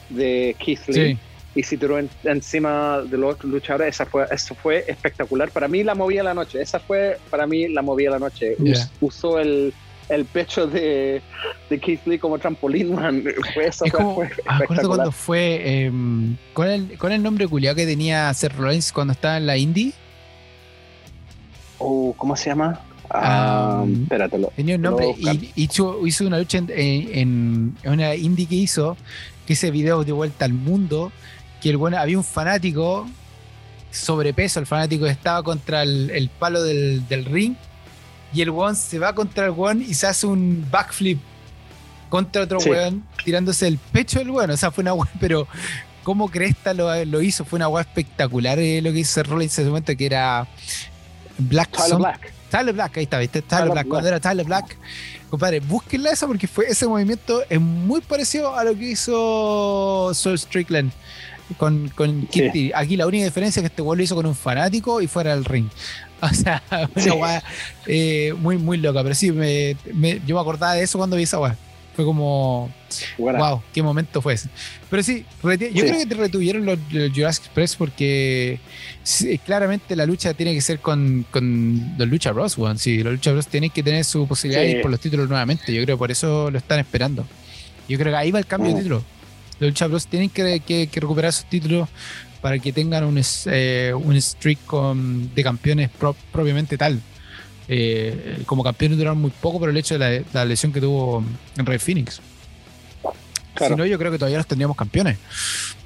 de Keith Lee. Y se tiró encima de los luchadores, esa fue, eso fue espectacular. Para mí la movía la noche, esa fue para mí la movía la noche. Usó el, el pecho de, de Keith Lee como trampolín, man. *laughs* Fue eso, fue, acuerdo cuando fue. Eh, ¿cuál, el, ¿Cuál el nombre culiado que tenía Seth Rollins cuando estaba en la indie? Oh, ¿Cómo se llama? Ah, espérate, tenía un nombre y hizo, hizo, una lucha en, en, una indie que hizo, que ese video de vuelta al mundo, que el bueno, había un fanático sobrepeso, el fanático estaba contra el, el palo del, del ring y el weón se va contra el weón y se hace un backflip contra otro weón, tirándose el pecho del weón. O sea, fue una weón, pero cómo Cresta lo, lo hizo, fue una weón espectacular eh, lo que hizo Rollins en ese momento, que era Black. Tyler Black. Tyler Black, ahí está, ¿viste? Tyler, Black. Cuando era Tyler Black, compadre, búsquenla esa porque fue ese movimiento es muy parecido a lo que hizo Soul Strickland con, con Kitty. Aquí la única diferencia es que este weón lo hizo con un fanático y fuera del ring. *laughs* O sea, una eh, muy, muy loca. Pero sí, me, yo me acordaba de eso cuando vi esa weá. Fue como, wow, qué momento fue ese. Pero sí, yo creo que te retuvieron los, Jurassic Express porque claramente la lucha tiene que ser con, con los Lucha Bros. One. Sí, los Lucha Bros tienen que tener su posibilidad de ir por los títulos nuevamente. Yo creo que por eso lo están esperando. Yo creo que ahí va el cambio de mm. título. Los Lucha Bros tienen que, recuperar sus títulos para que tengan un, eh, un streak de campeones propiamente tal. Eh, como campeones duraron muy poco por el hecho de la, lesión que tuvo en Red Phoenix. Si no, yo creo que todavía los tendríamos campeones.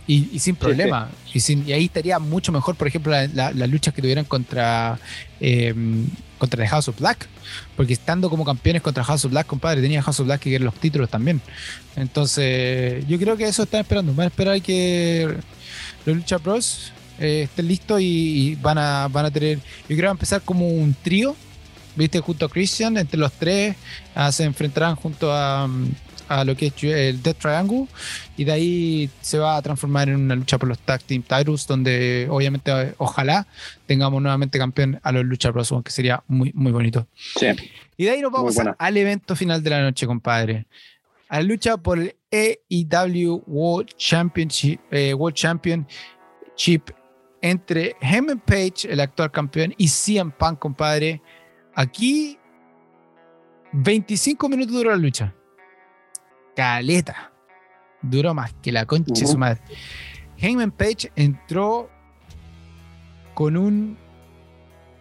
Y, sin problema. Y, ahí estaría mucho mejor, por ejemplo, las luchas que tuvieran contra, eh, contra el House of Black. Porque estando como campeones contra House of Black, compadre, tenía House of Black que querer los títulos también. Entonces, yo creo que eso están esperando. Van a esperar que los Lucha Bros eh, estén listos y, van, a, van a tener. Yo creo que va a empezar como un trío viste, junto a Christian, entre los tres ah, se enfrentarán junto a, lo que es el Death Triangle y de ahí se va a transformar en una lucha por los Tag Team Titles donde obviamente ojalá tengamos nuevamente campeón a los Lucha Bros que sería muy muy bonito sí. y de ahí nos vamos al evento final de la noche compadre a la lucha por el AEW World Championship eh, World Championship entre Heyman Page el actual campeón y CM Punk compadre Aquí, 25 minutos duró la lucha. Caleta. Duró más que la concha de su madre. Heyman Page entró con un.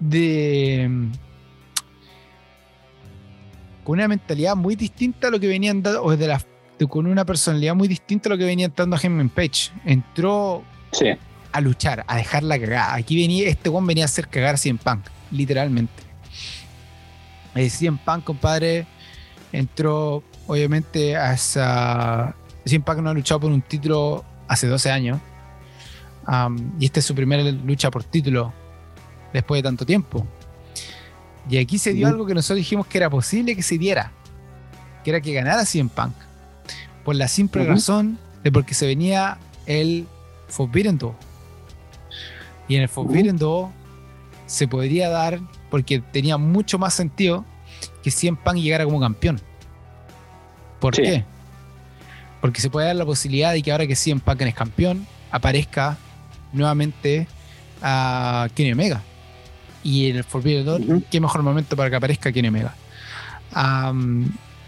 de. con una mentalidad muy distinta a lo que venían dando. o de la, con una personalidad muy distinta a lo que venían dando a Heyman Page. Entró a luchar, a dejarla cagada. Aquí venía, este one venía a hacer cagar a Cien Punk, literalmente. Eh, Cien Punk, compadre, entró obviamente a esa. Cien Punk no ha luchado por un título hace 12 años. y esta es su primera lucha por título después de tanto tiempo. Y aquí se dio algo que nosotros dijimos que era posible que se diera, que era que ganara Cien Punk. Por la simple razón de porque se venía el Forbidden Door. Y en el Forbidden Door se podría dar porque tenía mucho más sentido que Cien Punk llegara como campeón. ¿Por qué? Porque se puede dar la posibilidad de que ahora que Cien Punk es campeón, aparezca nuevamente a Kenny Omega. Y en el Forbidden Door, qué mejor momento para que aparezca Kenny Omega.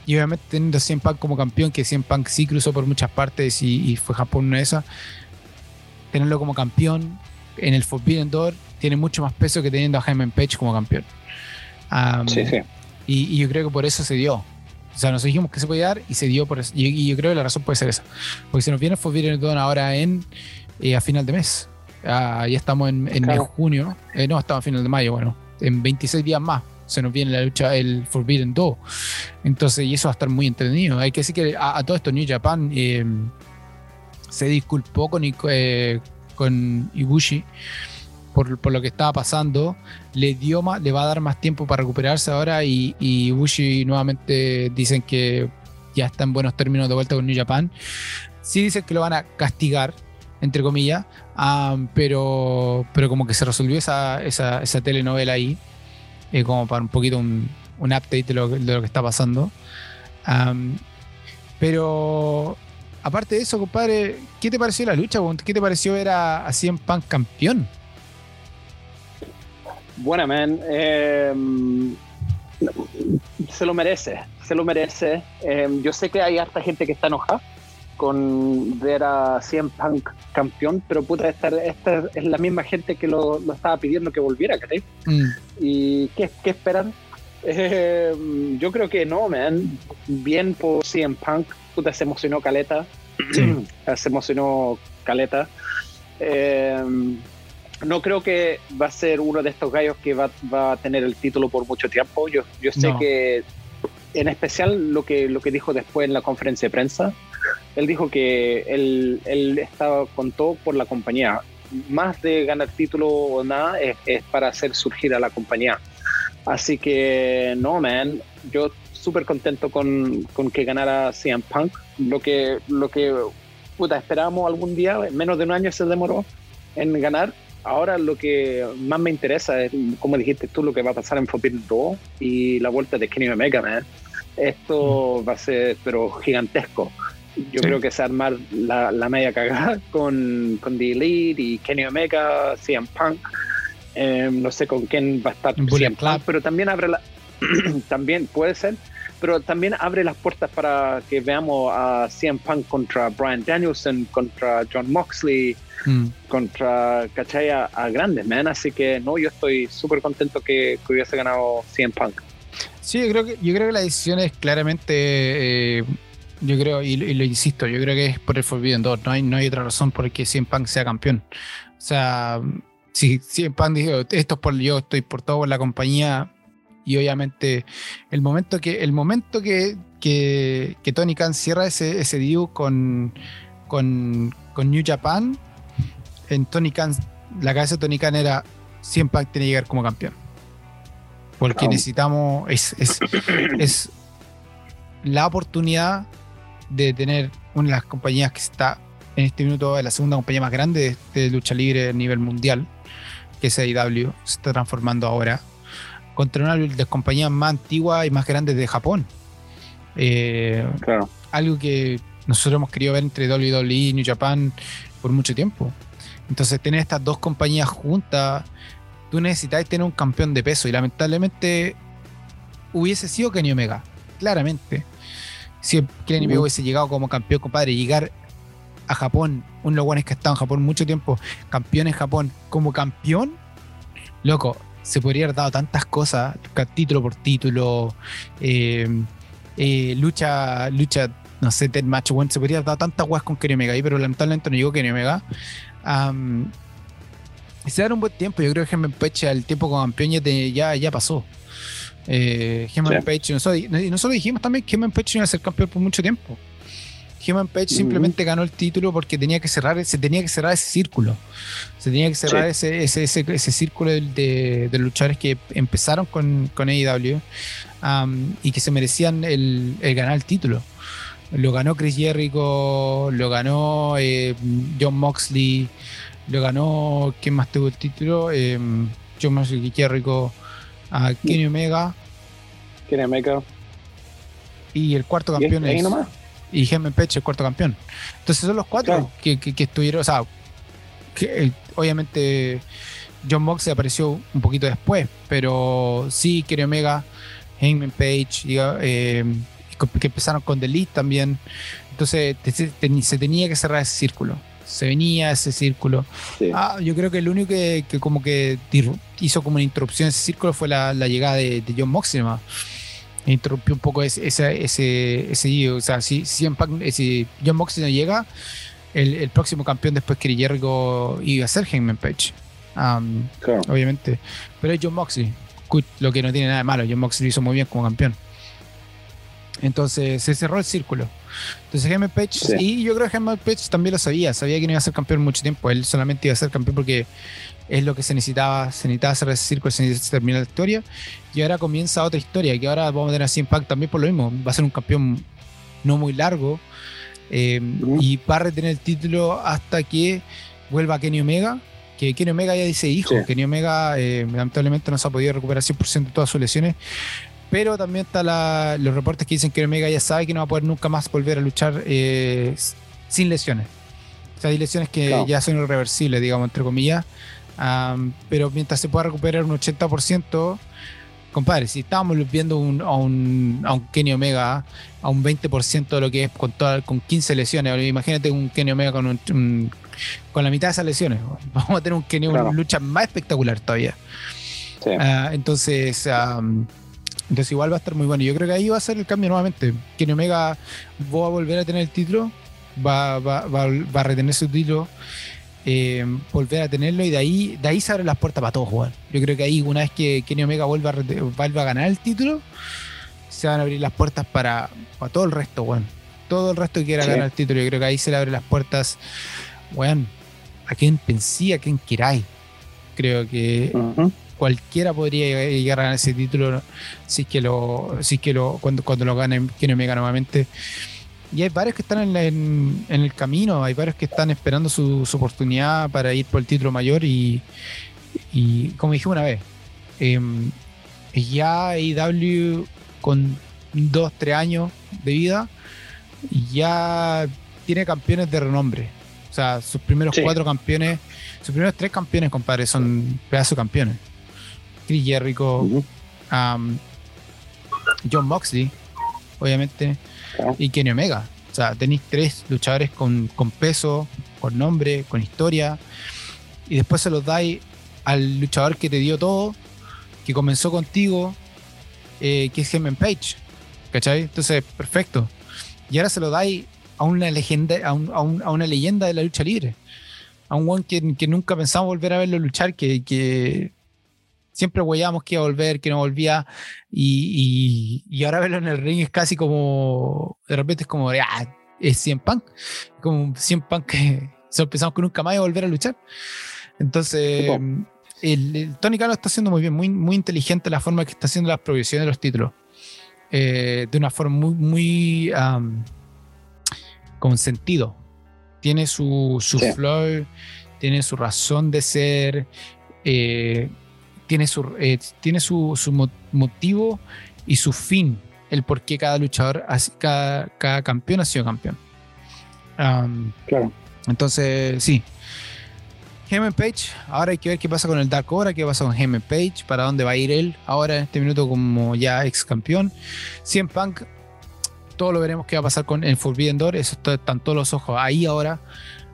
y obviamente teniendo Cien Punk como campeón, que Cien Punk sí cruzó por muchas partes y, fue Japón una de esas, tenerlo como campeón en el Forbidden Door tiene mucho más peso que teniendo a Jaime Page como campeón. sí, sí. Y, yo creo que por eso se dio. O sea, nos dijimos que se podía dar y se dio por eso. Y, yo creo que la razón puede ser esa. Porque se nos viene Forbidden ahora en eh, a final de mes. Ah, ya estamos en, en junio. Eh, no, estamos a final de mayo, bueno. En 26 días más se nos viene la lucha, el Forbidden Door. Entonces, y eso va a estar muy entretenido. Hay que decir que a, todo esto New Japan eh, se disculpó con, con Ibushi por, lo que estaba pasando, le dio más, le va a dar más tiempo para recuperarse ahora y, y Bushi nuevamente dicen que ya está en buenos términos de vuelta con New Japan. Sí dicen que lo van a castigar, entre comillas, pero, pero como que se resolvió esa, esa, esa telenovela ahí, eh, como para un poquito un, un update de lo, que está pasando. pero aparte de eso, compadre, ¿qué te pareció la lucha? ¿Qué te pareció ver a, a CM Punk campeón? Buena, man. Em, se lo merece, se lo merece. Em, yo sé que hay harta gente que está enojada con ver a CM Punk campeón, pero puta, esta, esta es la misma gente que lo, estaba pidiendo que volviera, ¿cachai? Mm. ¿Y qué, qué esperan? Em, yo creo que no, man. Bien por CM Punk, puta, se emocionó Caleta. *clears throat* se emocionó Caleta. Eh, no creo que va a ser uno de estos gallos que va, a tener el título por mucho tiempo. Yo, yo sé que, en especial lo que, lo que dijo después en la conferencia de prensa, él dijo que él, él estaba con todo por la compañía. Más de ganar título o nada, es, para hacer surgir a la compañía. Así que, no, man, yo súper contento con, con, que ganara CM Punk. Lo que, lo que puta, esperábamos algún día, menos de un año se demoró en ganar, Ahora lo que más me interesa es, como dijiste tú, lo que va a pasar en Forbidden 2 y la vuelta de Kenny Omega, man. esto va a ser, pero gigantesco. Yo creo que se armar la, la media cagada *laughs* con, con The Elite y Kenny Omega, CM Punk. Em, no sé con quién va a estar CM Punk, pero también abre la. *clears throat* también puede ser, pero también abre las puertas para que veamos a CM Punk contra Brian Danielson, contra John Moxley, mm. contra, ¿cachai? A, grandes, man. Así que no, yo estoy súper contento que, hubiese ganado CM Punk. Sí, yo creo que, yo creo que la decisión es claramente. Eh, yo creo, y, lo insisto, yo creo que es por el Forbidden Door. No hay, no hay otra razón por la que CM Punk sea campeón. O sea, si CM Punk dijo, esto es por yo, estoy por todo por la compañía. Y obviamente, el momento que, el momento que, que, Tony Khan cierra ese, ese deal con, con, con New Japan, en Tony Khan, la cabeza de Tony Khan era 100 Punk tiene que llegar como campeón. Porque necesitamos, es, es, *coughs* es la oportunidad de tener una de las compañías que está en este minuto la segunda compañía más grande de, lucha libre a nivel mundial, que es AEW, se está transformando ahora, contra una de las compañías más antiguas y más grandes de Japón. Eh, claro. Algo que nosotros hemos querido ver entre WWE y New Japan por mucho tiempo. Entonces, tener estas dos compañías juntas, tú necesitas tener un campeón de peso y lamentablemente hubiese sido Kenny Omega, claramente si el enemigo hubiese llegado como campeón, compadre, llegar a Japón, un de los que ha estado en Japón mucho tiempo, campeón en Japón, como campeón, loco, se podría haber dado tantas cosas, título por título, eh, eh, lucha, lucha, no sé, ten match, bueno, se podría haber dado tantas guas con Kenny Omega ahí, pero lamentablemente no llegó Kenny Omega. se da un buen tiempo, yo creo que Gemmen Peche al tiempo como campeón ya, ya pasó. Eh, Page, y nosotros dijimos también que Heyman Page iba a ser campeón por mucho tiempo. Heyman Page simplemente ganó el título porque tenía que cerrar, se tenía que cerrar ese círculo. Se tenía que cerrar ese, ese, ese, círculo de, de, luchadores que empezaron con, con AEW y que se merecían el, ganar el título. Lo ganó Chris Jericho, lo ganó eh, John Moxley, lo ganó, ¿quién más tuvo el título? Eh, John Moxley, Jericho Kenny Omega. Kenny Omega. Y el cuarto campeón es. Y Gemmen Pech, el cuarto campeón. Entonces son los cuatro que, estuvieron. O sea, que, obviamente John Moxley apareció un poquito después, pero sí, Kenny Omega, Heyman Page, eh, que empezaron con The Lead también. Entonces se tenía que cerrar ese círculo se venía ese círculo. Ah, yo creo que el único que, como que hizo como una interrupción ese círculo fue la, llegada de, John Moxley. Interrumpió un poco ese, ese, ese, ese O sea, si, si, John Moxley no llega, el, próximo campeón después que Jericho iba a ser Hangman Page. Obviamente. Pero es John Moxley. Lo que no tiene nada de malo. John Moxley lo hizo muy bien como campeón. Entonces se cerró el círculo. Entonces Jaime Page, y yo creo que Jaime Page también lo sabía, sabía que no iba a ser campeón mucho tiempo, él solamente iba a ser campeón porque es lo que se necesitaba, se necesitaba hacer ese círculo, se necesitaba terminar la historia, y ahora comienza otra historia, que ahora vamos a tener así Impact también por lo mismo, va a ser un campeón no muy largo, eh, y va a retener el título hasta que vuelva Kenny Omega, que Kenny Omega ya dice hijo, Kenny Omega eh, lamentablemente no se ha podido recuperar 100% de todas sus lesiones, pero también están los reportes que dicen que Omega ya sabe que no va a poder nunca más volver a luchar eh, sin lesiones. O sea, hay lesiones que ya son irreversibles, digamos, entre comillas. Pero mientras se pueda recuperar un 80%, compadre, si estábamos viendo a, un, Kenny Omega a un 20% de lo que es con, con 15 lesiones, imagínate un Kenny Omega con, con la mitad de esas lesiones. *laughs* Vamos a tener un Kenny Omega una lucha más espectacular todavía. Ah, entonces, entonces igual va a estar muy bueno. Yo creo que ahí va a ser el cambio nuevamente. Kenny Omega va a volver a tener el título, va, va, va, va a retener su título, eh, volver a tenerlo y de ahí, de ahí se abren las puertas para todos jugar. Yo creo que ahí una vez que Kenny Omega vuelva a, a ganar el título, se van a abrir las puertas para, para todo el resto, weón. Todo el resto que quiera ganar el título. Yo creo que ahí se le abren las puertas, weón, a quien pensé, a quien queráis. Creo que cualquiera podría llegar a ganar ese título si es que lo, si que lo, cuando, cuando lo gane Kenny Omega nuevamente. Y hay varios que están en, el camino, hay varios que están esperando su, oportunidad para ir por el título mayor y, como dije una vez, eh, ya AEW con dos, tres años de vida, ya tiene campeones de renombre. O sea, sus primeros cuatro campeones, sus primeros tres campeones, compadre, son pedazos campeones. Chris Jericho, John Moxley, obviamente, y Kenny Omega. O sea, tenéis tres luchadores con, con, peso, con nombre, con historia, y después se los dais al luchador que te dio todo, que comenzó contigo, eh, que es Heyman Page. ¿Cachai? Entonces, perfecto. Y ahora se lo dais a una leyenda, a, una leyenda de la lucha libre. A un one que, nunca pensamos volver a verlo luchar, que, siempre huellamos que iba a volver, que no volvía. Y, ahora verlo en el ring es casi como. De repente es como. Ah, es 100 Punk. Como 100 Punk que *laughs* pensamos que nunca más iba a volver a luchar. Entonces. El, Tony Khan está haciendo muy bien, muy, muy inteligente la forma que está haciendo las provisiones de los títulos. Eh, de una forma muy, muy con sentido. Tiene su, su flow, tiene su razón de ser, eh, tiene, su, eh, tiene su, su, motivo y su fin, el por qué cada luchador, cada, cada campeón ha sido campeón. claro. Entonces, sí. Heyman Page, ahora hay que ver qué pasa con el Dark Hora, qué pasa con Heyman Page, para dónde va a ir él ahora en este minuto como ya ex campeón. Cien Punk todo lo veremos qué va a pasar con el Forbidden Door. Eso están todos los ojos ahí ahora.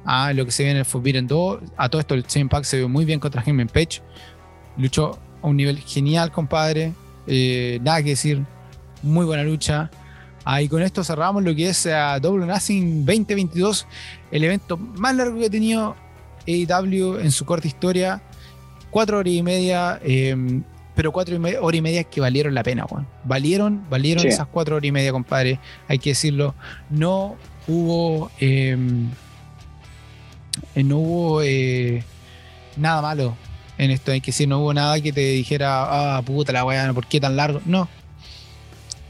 A lo que se ve en el Forbidden Door. A todo esto, el Chain Pack se vio muy bien contra Heyman Page. Luchó a un nivel genial, compadre. Eh, nada que decir. Muy buena lucha. Ahí con esto cerramos lo que es a Double Nothing 2022. El evento más largo que ha tenido AEW en su corta historia. Cuatro horas y media. Eh, pero cuatro horas y media que valieron la pena, Juan. Valieron, valieron esas cuatro horas y media, compadre. Hay que decirlo. No hubo. Em, eh, no hubo eh, nada malo en esto. Hay que decir, no hubo nada que te dijera, ah, puta la weá, ¿por qué tan largo? No.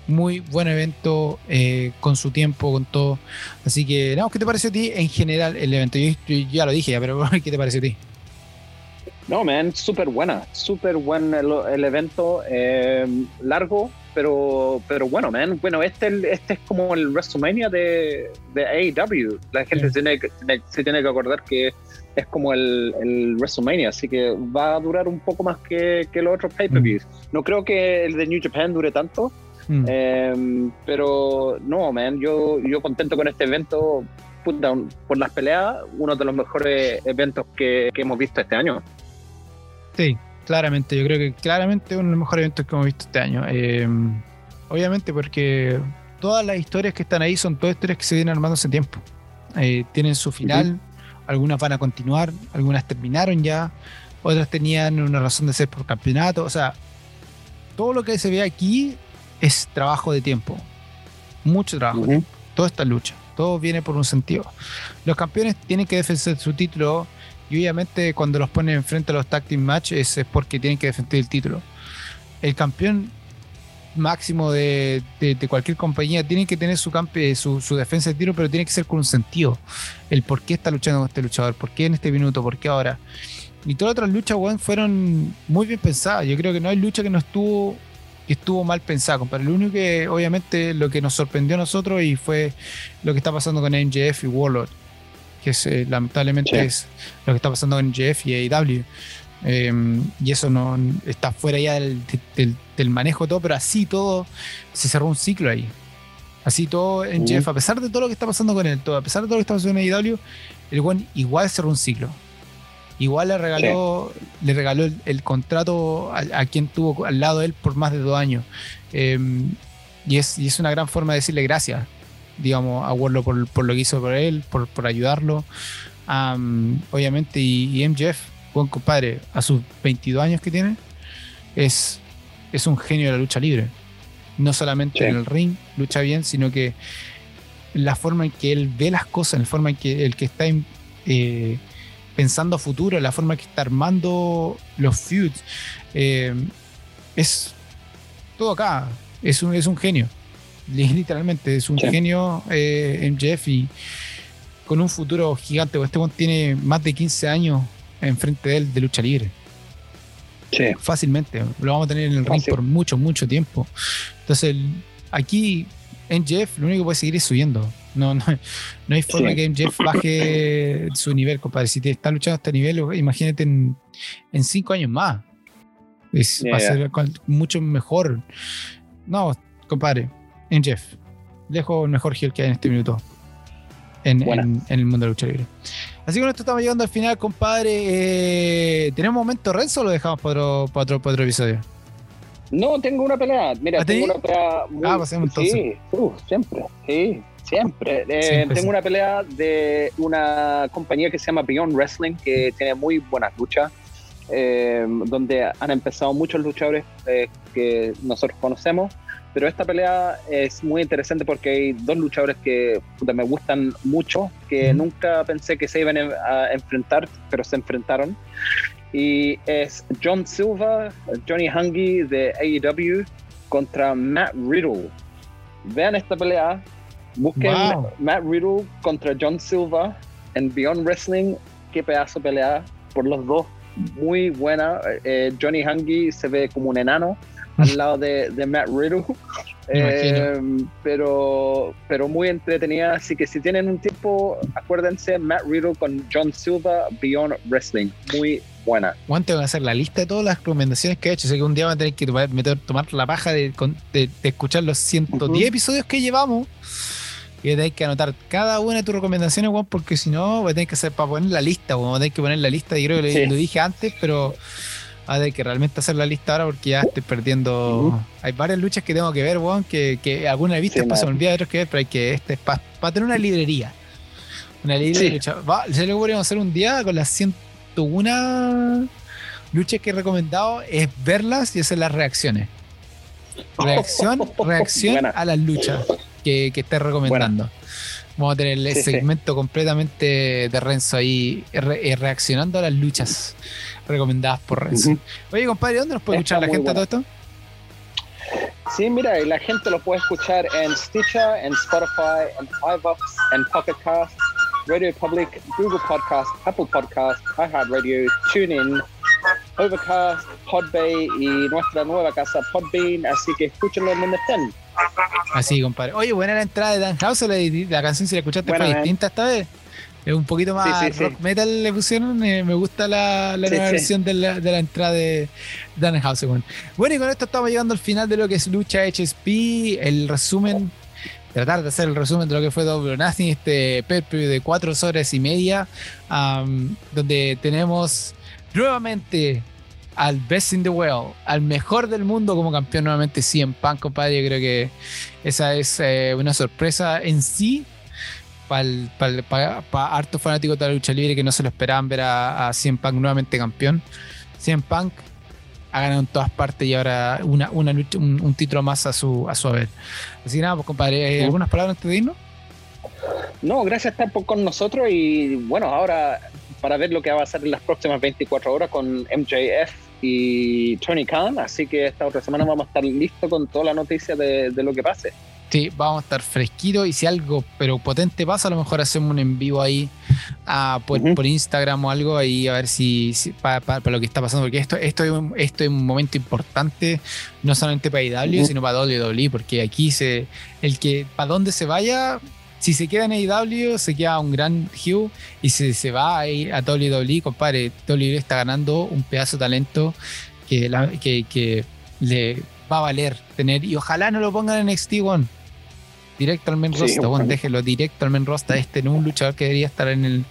Muy buen evento, eh, con su tiempo, con todo. Así que, no, ¿qué te pareció a ti en general el evento? Yo, ya lo dije, ya, pero *laughs* ¿qué te pareció a ti? No, man, súper buena, súper buen el, evento, eh, largo, pero, pero bueno, man. Bueno, este, este es como el WrestleMania de, de AEW. La gente tiene, se tiene que acordar que es como el, el, WrestleMania, así que va a durar un poco más que, que los otros pay-per-views. Mm. No creo que el de New Japan dure tanto, mm. eh, pero no, man, yo, yo contento con este evento. por las peleas, uno de los mejores eventos que, que hemos visto este año. Sí, claramente. Yo creo que claramente uno de los mejores eventos que hemos visto este año. Eh, obviamente porque todas las historias que están ahí son todas historias que se vienen armando hace tiempo. Eh, tienen su final, algunas van a continuar, algunas terminaron ya, otras tenían una razón de ser por campeonato. O sea, todo lo que se ve aquí es trabajo de tiempo. Mucho trabajo. Toda esta lucha. Todo viene por un sentido. Los campeones tienen que defender su título y obviamente cuando los ponen enfrente a los tag team match es, porque tienen que defender el título. El campeón máximo de, cualquier compañía tiene que tener su, su, su, defensa de tiro, pero tiene que ser con un sentido. El por qué está luchando con este luchador, por qué en este minuto, por qué ahora. Y todas las otras luchas, fueron muy bien pensadas. Yo creo que no hay lucha que no estuvo que estuvo mal pensada, compadre. Lo único que, obviamente, lo que nos sorprendió a nosotros y fue lo que está pasando con MJF y Warlord que es, eh, lamentablemente es lo que está pasando en Jeff y AEW. Em, y eso no está fuera ya del, del, manejo todo, pero así todo se cerró un ciclo ahí. Así todo en Jeff, a pesar de todo lo que está pasando con él, todo, a pesar de todo lo que está pasando en AEW, el buen igual cerró un ciclo. Igual le regaló, le regaló el, contrato a, quien tuvo al lado de él por más de dos años. Em, y, es, y es una gran forma de decirle gracias digamos, a Warlock por, lo que hizo por él, por, ayudarlo. obviamente, y, MJF, buen compadre, a sus 22 años que tiene, es, es un genio de la lucha libre. No solamente en el ring lucha bien, sino que la forma en que él ve las cosas, la forma en que el que está eh, pensando a futuro, la forma en que está armando los feuds, eh, es todo acá. Es un, es un genio. Literalmente es un genio eh, MJF y con un futuro gigante. Este tiene más de 15 años enfrente de él de lucha libre. Fácilmente. Lo vamos a tener en el ring por mucho, mucho tiempo. Entonces, aquí en Jeff lo único que puede seguir es subiendo. No, no, no hay forma que Jeff baje su nivel, compadre. Si te está luchando a este nivel, imagínate en, en cinco años más. va a ser mucho mejor. No, compadre, en Jeff. Dejo el mejor heel que hay en este minuto. En, el mundo de la lucha libre. Así que con esto estamos llegando al final, compadre. Eh, ¿Tenemos momento Renzo o lo dejamos para otro, para otro, episodio? No, tengo una pelea. Mira, ¿Ah, tengo una pelea. Muy, ah, pasemos entonces. Sí, uh, siempre. Sí, siempre. Eh, tengo una pelea de una compañía que se llama Beyond Wrestling, que tiene muy buenas luchas. Eh, donde han empezado muchos luchadores que nosotros conocemos pero esta pelea es muy interesante porque hay dos luchadores que me gustan mucho, que nunca pensé que se iban a enfrentar, pero se enfrentaron. Y es John Silva, Johnny Hungy de AEW contra Matt Riddle. Vean esta pelea, busquen Matt Riddle contra John Silva en Beyond Wrestling. Qué pedazo de pelea por los dos, muy buena. Eh, Johnny Hungy se ve como un enano al *laughs* lado de, de Matt Riddle. *laughs* Eh, pero, pero muy entretenida. Así que si tienen un tiempo, acuérdense, Matt Riddle con John Silva, Beyond Wrestling. Muy buena. Juan, te voy a hacer la lista de todas las recomendaciones que he hecho. Sé que un día van a tener que meter, tomar la paja de, de, escuchar los 110 episodios que llevamos. Y tener que anotar cada una de tus recomendaciones, Juan, porque si no, voy a tener que hacer para poner la lista, Juan. Voy a tener que poner la lista. Y creo que lo dije antes, pero de que realmente hacer la lista ahora porque ya estoy perdiendo. Hay varias luchas que tengo que ver, weón, que, que alguna he visto, sí, se me olvida de otras que ver, pero hay que este es para tener una librería. Una librería de lucha. Va, se lo podríamos hacer un día con las 101 luchas que he recomendado, es verlas y hacer las reacciones. Reacción, *laughs* reacción a las luchas que, que estés recomendando. Vamos a tener el segmento completamente de Renzo ahí eh, reaccionando a las luchas recomendadas por Renzo. Oye, compadre, ¿dónde nos puede escuchar la gente todo esto? Sí, mira, la gente lo puede escuchar en Stitcher, en Spotify, en iVoox, en Pocket Cast, Radio Public, Google Podcast, Apple Podcast, iHeartRadio, TuneIn, Overcast, Podbay y nuestra nueva casa Podbean, así que escúchenlo en donde estén. Así, compadre. Oye, buena la entrada de Dan House, la, la canción si la escuchaste fue distinta esta vez. Es un poquito más rock metal le pusieron. Eh, me gusta la, nueva versión de la, de la, entrada de Dan House. Bueno, y con esto estamos llegando al final de lo que es Lucha HSP. El resumen, tratar de hacer el resumen de lo que fue Double Nothing, este perpio de cuatro horas y media, donde tenemos nuevamente al best in the world, al mejor del mundo como campeón nuevamente 100 Punk, compadre. Yo creo que esa es eh, una sorpresa en sí para pa, harto fanático de la lucha libre que no se lo esperaban ver a, a CM Punk nuevamente campeón. CM Punk ha ganado en todas partes y ahora una, una lucha, un, título más a su, a su haber. Así que nada, pues compadre, ¿algunas palabras antes de irnos? No, gracias por estar con nosotros y bueno, ahora para ver lo que va a pasar en las próximas 24 horas con MJF y Tony Khan, así que esta otra semana vamos a estar listos con toda la noticia de, de lo que pase. Sí, vamos a estar fresquitos y si algo pero potente pasa, a lo mejor hacemos un en vivo ahí ah, por, Instagram o algo ahí a ver si, para, lo que está pasando, porque esto, esto, es un, esto es un momento importante no solamente para IW, sino para WWE, porque aquí se el que para donde se vaya, si se queda en IW, se queda un gran Hugh y si se va a, ir a WWE, compadre, WWE está ganando un pedazo de talento que, que, que le va a valer tener y ojalá no lo pongan en NXT One directo al main roster, déjelo directo al main roster. Este no es un luchador que debería estar en el,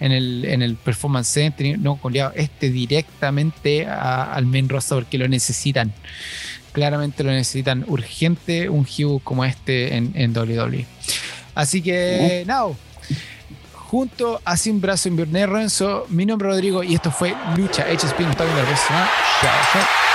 en el, en el Performance Center, no, este directamente al main roster porque lo necesitan. Claramente lo necesitan urgente un Hugh como este en, en WWE. Así que, now, junto a Sin Brazo Invierno Renzo, mi nombre es Rodrigo y esto fue Lucha HSP. Nos está viendo la próxima. Chao, chao.